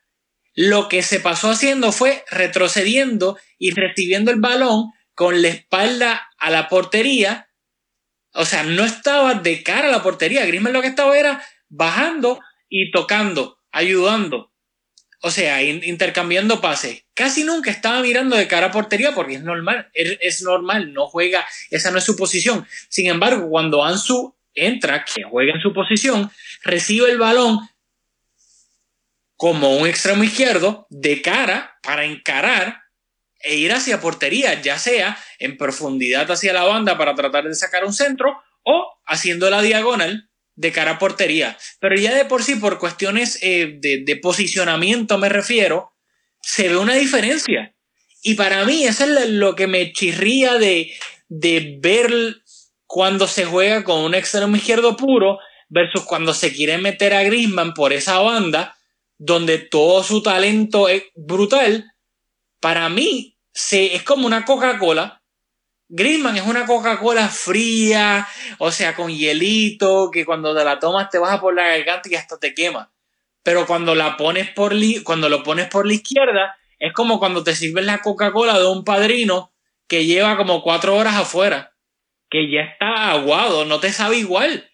S1: lo que se pasó haciendo fue retrocediendo y recibiendo el balón con la espalda a la portería. O sea, no estaba de cara a la portería. Griezmann lo que estaba era bajando y tocando, ayudando. O sea, in- intercambiando pases. Casi nunca estaba mirando de cara a portería porque es normal, es, es normal, no juega, esa no es su posición. Sin embargo, cuando Ansu entra, que juega en su posición, recibe el balón como un extremo izquierdo de cara para encarar e ir hacia portería, ya sea en profundidad hacia la banda para tratar de sacar un centro o haciendo la diagonal de cara a portería. Pero ya de por sí, por cuestiones eh, de, de posicionamiento me refiero, se ve una diferencia. Y para mí eso es lo- que me chirría de, de ver cuando se juega con un extremo izquierdo puro versus cuando se quiere meter a Griezmann por esa banda donde todo su talento es brutal. Para mí se, es como una Coca-Cola. Griezmann es una Coca-Cola fría, o sea, con hielito, que cuando te la tomas te baja por la garganta y hasta te quema. Pero cuando la pones por li- cuando lo pones por la izquierda, es como cuando te sirves la Coca-Cola de un padrino que lleva como cuatro horas afuera, que ya está aguado, no te sabe igual.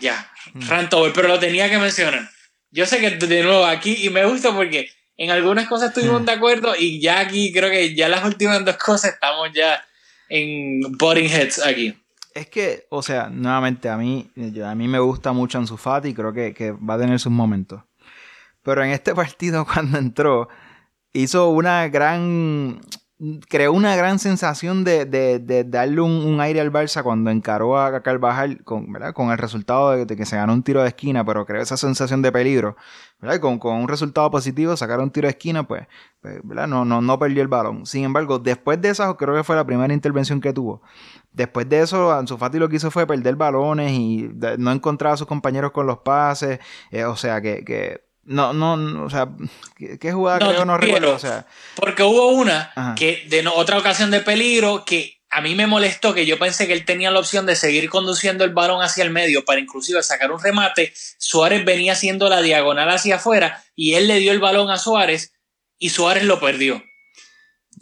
S1: Ya, Rantover, pero lo tenía que mencionar. Yo sé que de nuevo aquí, y me gusta porque en algunas cosas estuvimos de acuerdo, y ya aquí creo que ya las últimas dos cosas estamos ya en butting heads aquí.
S5: Es que, o sea, nuevamente a mí, a mí me gusta mucho Ansu Fati y creo que, que va a tener sus momentos. Pero en este partido cuando entró, hizo una gran... Creó una gran sensación de, de- darle un, un aire al Barça cuando encaró a Carvajal con, ¿verdad? con el resultado de, que se ganó un tiro de esquina, pero creó esa sensación de peligro. ¿verdad? Con, con un resultado positivo, sacar un tiro de esquina, pues, pues, ¿verdad? No, no, no perdió el balón. Sin embargo, después de esa, creo que fue la primera intervención que tuvo. Después de eso, Ansu Fati lo que hizo fue perder balones y no encontrar a sus compañeros con los pases. eh, o sea, que, que no, no, no, o sea, ¿qué, jugada
S1: No,
S5: creo? No
S1: quiero.
S5: recuerdo. O sea,
S1: Porque hubo una
S5: Ajá.
S1: que de no- otra ocasión de peligro que a mí me molestó que yo pensé que él tenía la opción de seguir conduciendo el balón hacia el medio para inclusive sacar un remate. Suárez venía haciendo la diagonal hacia afuera y él le dio el balón a Suárez y Suárez lo perdió.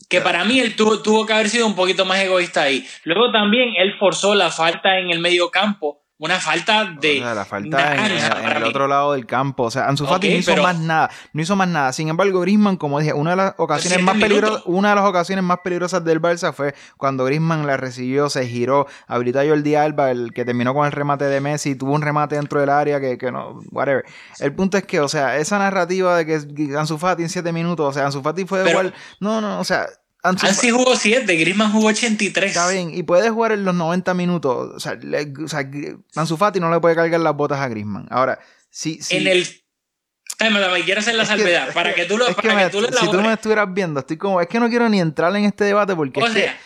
S1: Que para mí él tuvo, tuvo que haber sido un poquito más egoísta ahí. Luego también él forzó la falta en el medio campo. Una falta de.
S5: o sea, la falta en, el
S1: mí.
S5: otro lado del campo. O sea, Ansu Fati no hizo
S1: pero-
S5: más nada. No hizo más nada. Sin embargo, Griezmann, como dije, una de las ocasiones
S1: Siete
S5: más peligrosas, una de las ocasiones más peligrosas del Barça fue cuando Griezmann la recibió, se giró, habilitó a Jordi Alba, el que terminó con el remate de Messi, tuvo un remate dentro del área que, que no, whatever. El punto es que, o sea, esa narrativa de que Ansu Fati en 7 minutos, o sea, Ansu Fati fue
S1: Pero-
S5: igual, no, no, o sea, Ansu
S1: Ansi jugó 7, Griezmann jugó 83.
S5: Está bien, y puede jugar en los 90 minutos. O sea, le- o sea, Ansu Fati no le puede cargar las botas a Griezmann. Ahora, si, si,
S1: En el. Me, me quiero hacer la
S5: es que-
S1: salvedad. para
S5: que-
S1: que, tú lo.
S5: es que
S1: para
S5: me-
S1: que tú le
S5: si tú me estuvieras viendo, estoy como, es que no quiero ni entrar en este debate porque
S1: O
S5: es que,
S1: sea,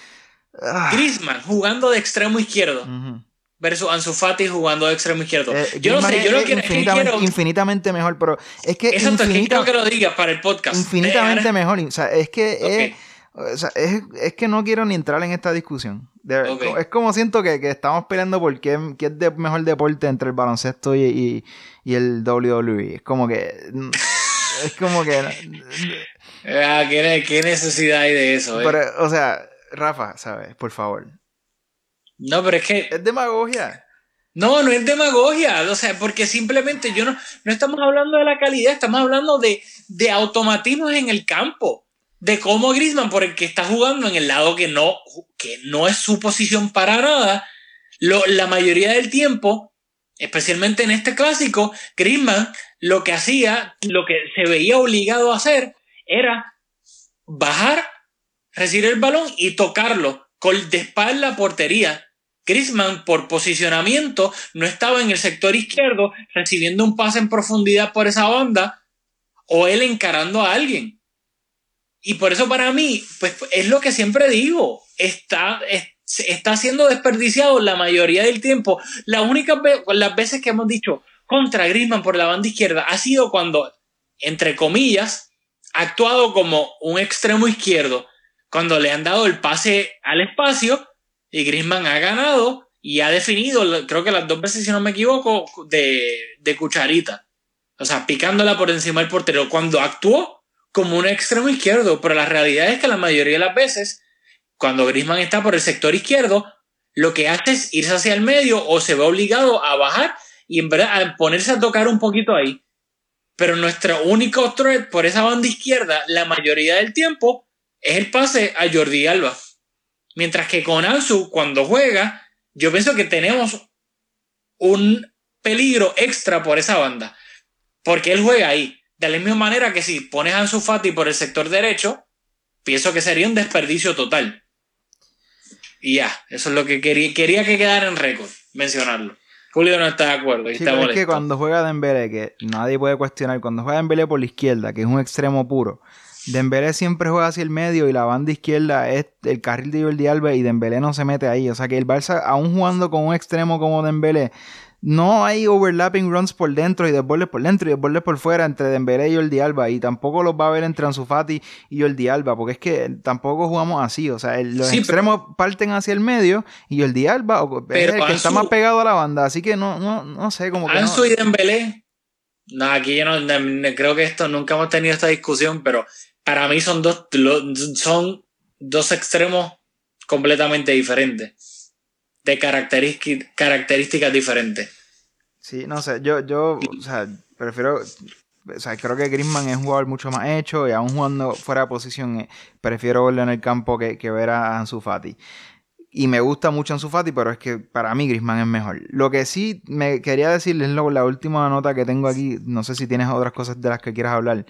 S5: ah,
S1: Griezmann jugando de extremo izquierdo.
S5: ujú.
S1: versus Ansu Fati jugando de extremo izquierdo.
S5: Eh,
S1: yo no sé, yo lo quiero, que
S5: infinitamente,
S1: quiero-
S5: infinitamente mejor, pero es que,
S1: Exacto, es que quiero que lo digas para el podcast.
S5: infinitamente mejor. O sea, es que
S1: Ok.
S5: es, o sea, es, es que no quiero ni entrar en esta discusión. De-. Es como siento que, que estamos peleando por qué, qué es de mejor deporte entre el baloncesto y, y, y el WWE. Es como que. Es como que.
S1: ah, ¿qué, ne- qué necesidad hay de eso? eh?
S5: pero, o sea, Rafa, ¿sabes? Por favor.
S1: no, pero es que
S5: Es demagogia.
S1: No, no es demagogia, o sea, porque simplemente yo no, no estamos hablando de la calidad, estamos hablando de, de automatismos en el campo, de cómo Griezmann, por el que está jugando en el lado que no, que no es su posición para nada, lo, la mayoría del tiempo, especialmente en este clásico, Griezmann lo que hacía, lo que se veía obligado a hacer, era bajar, recibir el balón y tocarlo con de espalda portería. Griezmann, por posicionamiento, no estaba en el sector izquierdo recibiendo un pase en profundidad por esa banda o él encarando a alguien. Y por eso para mí, pues es lo que siempre digo, está, es- está siendo desperdiciado la mayoría del tiempo. La única las veces que hemos dicho contra Griezmann por la banda izquierda ha sido cuando, entre comillas, ha actuado como un extremo izquierdo, cuando le han dado el pase al espacio y Griezmann ha ganado y ha definido, creo que las dos veces, si no me equivoco, de, de cucharita. O sea, picándola por encima del portero. Cuando actuó como un extremo izquierdo, pero la realidad es que la mayoría de las veces, cuando Griezmann está por el sector izquierdo, lo que hace es irse hacia el medio o se ve obligado a bajar y en verdad a ponerse a tocar un poquito ahí. Pero nuestro único threat por esa banda izquierda, la mayoría del tiempo, es el pase a Jordi Alba. Mientras que con Ansu, cuando juega, yo pienso que tenemos un peligro extra por esa banda. Porque él juega ahí. De la misma manera que si pones a Ansu Fati por el sector derecho, pienso que sería un desperdicio total. Y ya, eso es lo que quería, quería que quedara en récord, mencionarlo. Julio no está de acuerdo y
S5: Sí,
S1: está
S5: es que cuando juega Dembélé, que nadie puede cuestionar, cuando juega Dembélé por la izquierda, que es un extremo puro, Dembélé siempre juega hacia el medio y la banda izquierda es el carril de Jordi Alba y Dembélé no se mete ahí. O sea que el Barça, aún jugando con un extremo como Dembélé, no hay overlapping runs por dentro y desbordes por dentro y desbordes por fuera entre Dembélé y Jordi Alba y tampoco los va a ver entre Ansu Fati y Jordi Alba porque es que tampoco jugamos así. O sea, el- los
S1: Sí, pero-
S5: extremos parten hacia el medio y Jordi Alba o- es el que está más pegado a la banda. Así que no, no, no sé, como que no.
S1: Y Dembélé. No, aquí yo no, creo que esto nunca hemos tenido esta discusión, pero para mí son dos, son dos extremos completamente diferentes. De características, diferentes.
S5: Sí, no sé, yo, yo, o sea, prefiero, o sea, creo que Griezmann es un jugador mucho más hecho y aún jugando fuera de posición, eh, prefiero verlo en el campo que, que ver a Ansu Fati. Y me gusta mucho Ansu Fati, pero es que para mí Griezmann es mejor. Lo que sí me quería decirles, lo- la última nota que tengo aquí, no sé si tienes otras cosas de las que quieras hablar,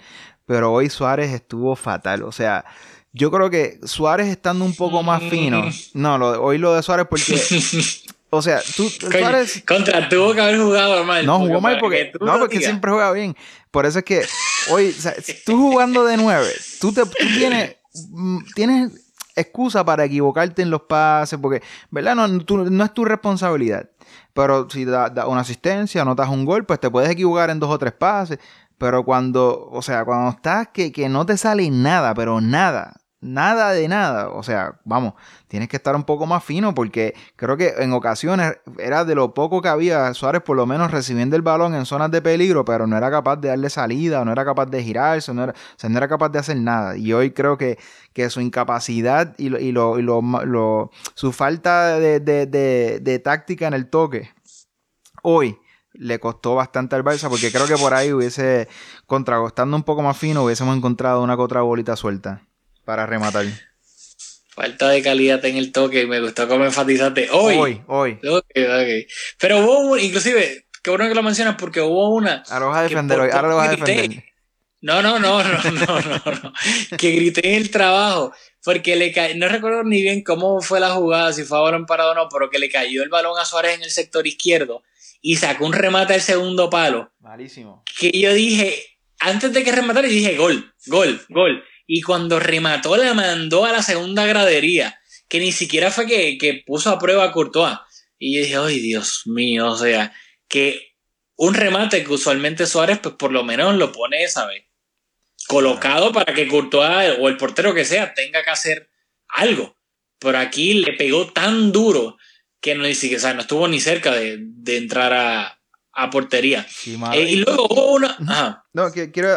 S5: pero hoy Suárez estuvo fatal, o sea... Yo creo que Suárez estando un poco más fino. No, lo, hoy lo de Suárez porque. O sea, tú.
S1: Coño,
S5: Suárez,
S1: contra, tuvo que haber jugado mal.
S5: no, jugó mal porque. No, porque
S1: digas.
S5: siempre juega bien. Por eso es que hoy, o sea, tú jugando de nueve, tú, te, tú tienes, mm, tienes excusa para equivocarte en los pases, porque, ¿verdad? No, tú- no es tu responsabilidad. Pero si da, da una asistencia, anotas un gol, pues te puedes equivocar en dos o tres pases. Pero cuando, o sea, cuando estás que, que no te sale nada, pero nada, nada de nada, o sea, vamos, tienes que estar un poco más fino porque creo que en ocasiones era de lo poco que había Suárez por lo menos recibiendo el balón en zonas de peligro, pero no era capaz de darle salida, no era capaz de girarse, no era, o sea, no era capaz de hacer nada. Y hoy creo que, que su incapacidad y, lo, y, lo, y lo- su falta de, de- de- de táctica en el toque, hoy le costó bastante al Barça porque creo que por ahí hubiese, contragostando un poco más fino, hubiésemos encontrado una otra bolita suelta para rematar.
S1: Falta de calidad en el toque. Me gustó cómo enfatizaste. Hoy.
S5: Hoy, hoy.
S1: Pero hubo, inclusive, qué bueno que lo mencionas porque hubo una.
S5: Ahora lo vas a defender hoy, ahora lo vas a defender.
S1: No, no, no, no, no, no, no. Que grité en el trabajo. Porque le ca... no recuerdo ni bien cómo fue la jugada, si fue a balón parado o no, pero que le cayó el balón a Suárez en el sector izquierdo y sacó un remate al segundo palo.
S5: Malísimo.
S1: Que yo dije, antes de que rematara, yo dije gol, gol, gol. Y cuando remató, la mandó a la segunda gradería, que ni siquiera fue que, que puso a prueba a Courtois. Y yo dije, ay Dios mío, o sea, que un remate que usualmente Suárez, pues por lo menos lo pone, ¿sabes? Colocado para que Courtois o el portero que sea tenga que hacer algo. Pero aquí le pegó tan duro que no, o sea, no estuvo ni cerca de, de entrar a, a portería. Eh, y luego hubo una. Ajá.
S5: No, que, quiero.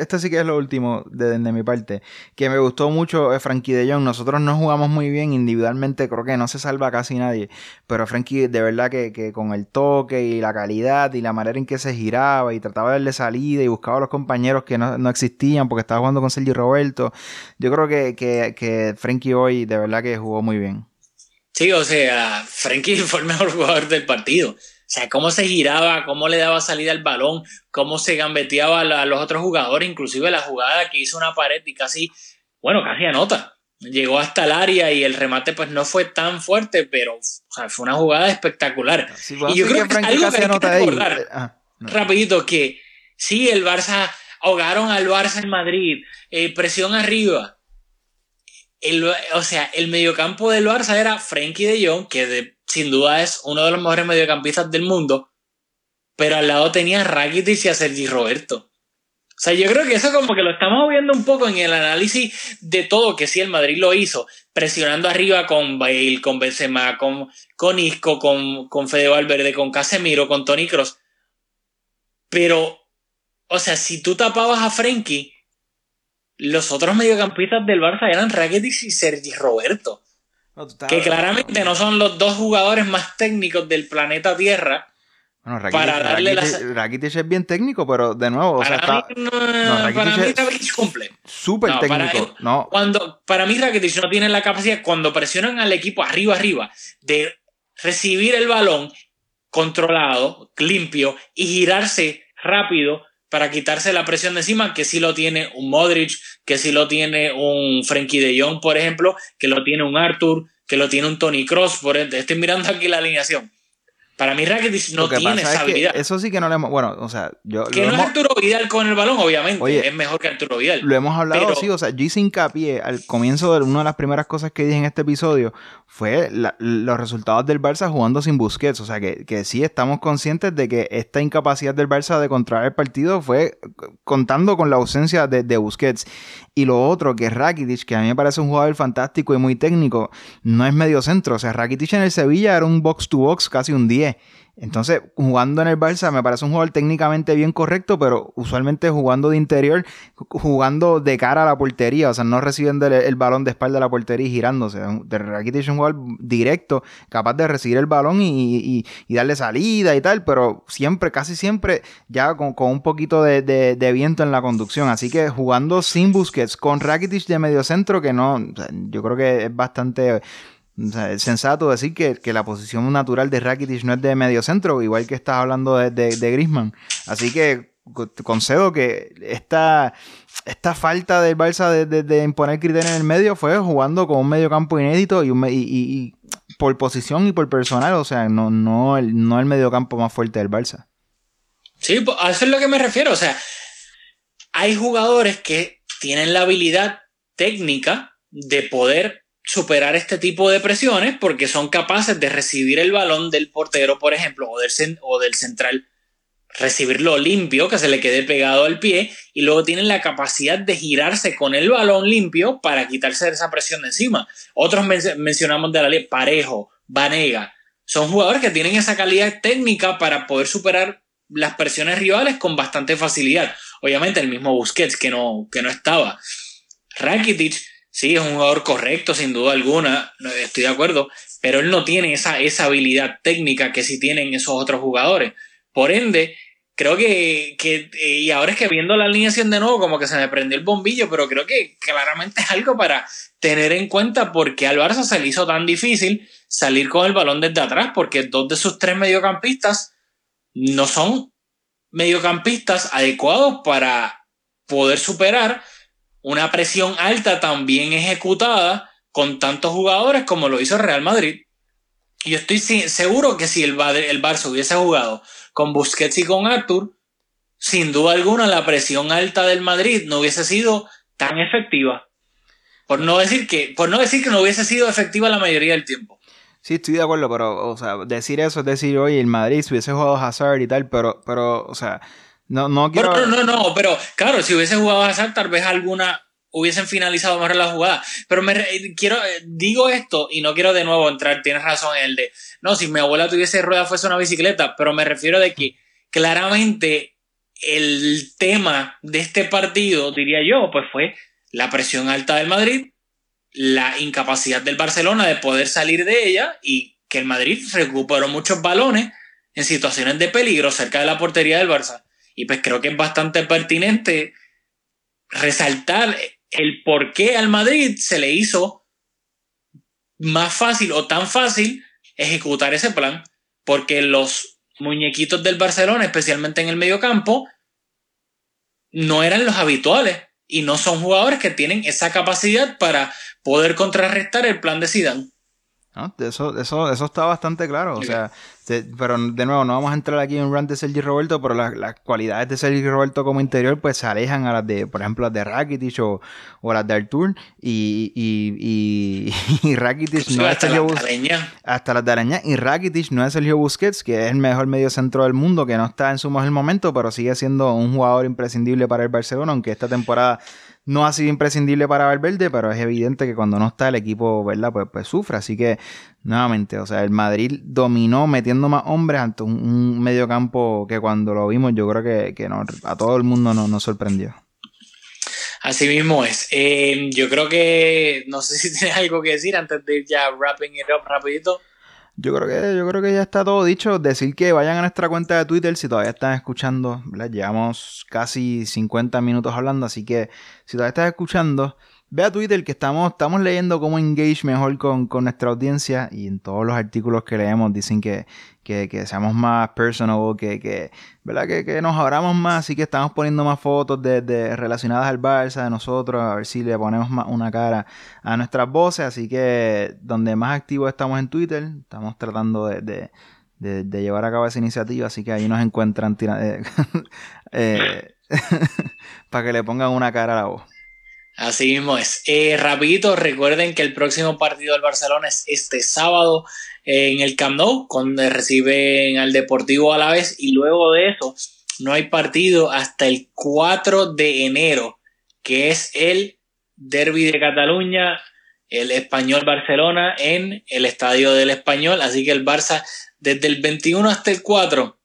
S5: Esto sí que es lo último de, mi parte. Que me gustó mucho eh, Frankie de Jong. Nosotros no jugamos muy bien individualmente, creo que no se salva casi nadie. Pero Frankie, de verdad que, que con el toque y la calidad y la manera en que se giraba y trataba de darle salida y buscaba a los compañeros que no, no existían porque estaba jugando con Sergio Roberto. Yo creo que, que, que Frankie hoy de verdad que jugó muy bien.
S1: Sí, o sea, Frankie fue el mejor jugador del partido. O sea, cómo se giraba, cómo le daba salida al balón, cómo se gambeteaba a los otros jugadores, inclusive la jugada que hizo una pared y casi, bueno, casi anota. Llegó hasta el área y el remate pues no fue tan fuerte, pero fue una jugada espectacular. y yo creo que, algo que hay que recordar, eh, ah, rapidito, que sí, el Barça, ahogaron al Barça en Madrid, eh, presión arriba. O sea, el mediocampo del Barça era Frenkie de Jong, que sin duda es uno de los mejores mediocampistas del mundo, pero al lado tenía a Rakitic y a Sergi Roberto. O sea, yo creo que eso como que lo estamos viendo un poco en el análisis de todo que sí el Madrid lo hizo, presionando arriba con Bale, con Benzema, con, con Isco, con, con Fede Valverde, con Casemiro, con Tony Cross. Pero, o sea, si tú tapabas a Frenkie, los otros mediocampistas del Barça eran Rakitic y Sergi Roberto que claramente no son los dos jugadores más técnicos del planeta Tierra.
S5: Bueno, Rakitic, para darle Rakitic, es bien técnico, pero de nuevo,
S1: para
S5: o sea,
S1: mí, no, para mí Rakitic cumple.
S5: Súper técnico.
S1: Para,
S5: no.
S1: Cuando, para mí Rakitic no tiene la capacidad, cuando presionan al equipo arriba, arriba, de recibir el balón controlado, limpio y girarse rápido para quitarse la presión de encima, que sí lo tiene un Modric, que sí lo tiene un Frenkie de Jong, por ejemplo, que lo tiene un Arthur, que lo tiene un Tony Cross, por ende. Estoy mirando aquí la alineación. Para mí Rakitic no tiene esa habilidad.
S5: eso sí que no le hemos... Bueno, o sea, yo...
S1: Que no es Arturo Vidal con el balón, obviamente. es mejor que Arturo Vidal.
S5: Lo hemos hablado, sí. O sea, yo hice hincapié al comienzo de una de las primeras cosas que dije en este episodio fue los resultados del Barça jugando sin Busquets. O sea, que, que sí estamos conscientes de que esta incapacidad del Barça de controlar el partido fue contando con la ausencia de, de Busquets. Y lo otro, que Rakitic, que a mí me parece un jugador fantástico y muy técnico, no es medio centro. O sea, Rakitic en el Sevilla era un box to box casi un 10. Entonces, jugando en el Barça me parece un jugador técnicamente bien correcto, pero usualmente jugando de interior, jugando de cara a la portería, o sea, no recibiendo el, balón de espalda a la portería y girándose. Rakitic es un jugador directo, capaz de recibir el balón y, darle salida y tal, pero siempre, casi siempre, ya con, un poquito de, viento en la conducción. Así que jugando sin Busquets, con Rakitic de medio centro, que no, yo creo que es bastante es sensato decir que, la posición natural de Rakitic no es de medio centro, igual que estás hablando de, de, Grisman. Así que concedo que esta, esta falta del Barça de, imponer criterios en el medio fue jugando con un medio campo inédito y, y, por posición y por personal, o sea, no, no, el, no el medio campo más fuerte del Barça.
S1: Sí, a eso es lo que me refiero, o sea, hay jugadores que tienen la habilidad técnica de poder superar este tipo de presiones porque son capaces de recibir el balón del portero, por ejemplo, o del, o del central, recibirlo limpio, que se le quede pegado al pie, y luego tienen la capacidad de girarse con el balón limpio para quitarse esa presión de encima. Otros mencionamos de la ley, Parejo, Vanega, son jugadores que tienen esa calidad técnica para poder superar las presiones rivales con bastante facilidad. Obviamente el mismo Busquets que no, que no estaba. Rakitic Sí, es un jugador correcto, sin duda alguna, estoy de acuerdo, pero él no tiene esa, esa habilidad técnica que sí tienen esos otros jugadores. Por ende, creo que, que, eh, y ahora es que viendo la alineación de nuevo, como que se me prendió el bombillo, pero creo que claramente es algo para tener en cuenta porque al Barça se le hizo tan difícil salir con el balón desde atrás, porque dos de sus tres mediocampistas no son mediocampistas adecuados para poder superar una presión alta tan bien ejecutada con tantos jugadores como lo hizo Real Madrid. Y yo estoy seguro que si el, el Barça hubiese jugado con Busquets y con Arthur, sin duda alguna la presión alta del Madrid no hubiese sido tan efectiva. Por no decir que, por no decir que no hubiese sido efectiva la mayoría del tiempo.
S5: Sí, estoy de acuerdo, pero, o sea, decir eso es decir, oye, el Madrid si hubiese jugado Hazard y tal, pero, pero, o sea, no, no quiero...
S1: No, no, no, pero claro, si hubiese jugado Hazard, tal vez alguna hubiesen finalizado mejor la jugada. Pero me quiero, digo esto y no quiero de nuevo entrar, tienes razón en el de, no, si mi abuela tuviese rueda fuese una bicicleta, pero me refiero de que claramente el tema de este partido, diría yo, pues fue la presión alta del Madrid, la incapacidad del Barcelona de poder salir de ella y que el Madrid recuperó muchos balones en situaciones de peligro cerca de la portería del Barça. Y pues creo que es bastante pertinente resaltar el por qué al Madrid se le hizo más fácil o tan fácil ejecutar ese plan, porque los muñequitos del Barcelona, especialmente en el medio campo, no eran los habituales y no son jugadores que tienen esa capacidad para poder contrarrestar el plan de Zidane.
S5: Eso, eso, eso está bastante claro. O sea, pero de nuevo, no vamos a entrar aquí en un rant de Sergi Roberto, pero las, cualidades de Sergi Roberto como interior pues se alejan a las de, por ejemplo, las de Rakitic o, o las de Artur. Y, y, y, Rakitic no es Sergio Busquets. Hasta las de Araña. Y Rakitic no es Sergio Busquets, que es el mejor medio centro del mundo, que no está en su mejor momento, pero sigue siendo un jugador imprescindible para el Barcelona, aunque esta temporada no ha sido imprescindible para Valverde, pero es evidente que cuando no está el equipo, ¿verdad? Pues, pues sufre. Así que, nuevamente, o sea, el Madrid dominó metiendo más hombres ante un, medio campo que cuando lo vimos yo creo que, que a todo el mundo nos, sorprendió.
S1: Así mismo es. Eh, yo creo que, no sé si tienes algo que decir antes de ir ya wrapping it up rapidito.
S5: Yo creo que yo creo que ya está todo dicho. Decir que vayan a nuestra cuenta de Twitter si todavía están escuchando. Llevamos casi 50 minutos hablando, así que si todavía estás escuchando, ve a Twitter que estamos, estamos leyendo cómo engage mejor con, con nuestra audiencia y en todos los artículos que leemos dicen que, que, que seamos más personal, que, que, ¿verdad? Que, que, nos abramos más, así que estamos poniendo más fotos de, de, relacionadas al Barça, de nosotros, a ver si le ponemos más una cara a nuestras voces, así que donde más activos estamos en Twitter, estamos tratando de, de de, llevar a cabo esa iniciativa, así que ahí nos encuentran eh, eh, para que le pongan una cara a la voz.
S1: Así mismo es. Eh, rapidito, recuerden que el próximo partido del Barcelona es este sábado en el Camp Nou, donde reciben al Deportivo a la vez y luego de eso no hay partido hasta el 4 de enero, que es el Derby de Cataluña, el Español Barcelona en el Estadio del Español, así que el Barça desde el 21 hasta el 4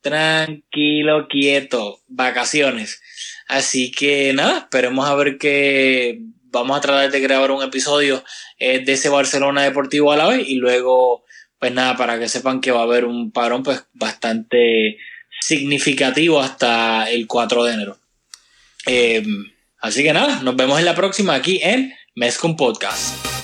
S1: tranquilo, quieto, vacaciones. Así que nada, esperemos a ver que vamos a tratar de grabar un episodio eh, de ese Barcelona Deportivo a la y luego, pues nada, para que sepan que va a haber un parón pues bastante significativo hasta el 4 de enero. Em, así que nada, nos vemos en la próxima aquí en Mescom Podcast.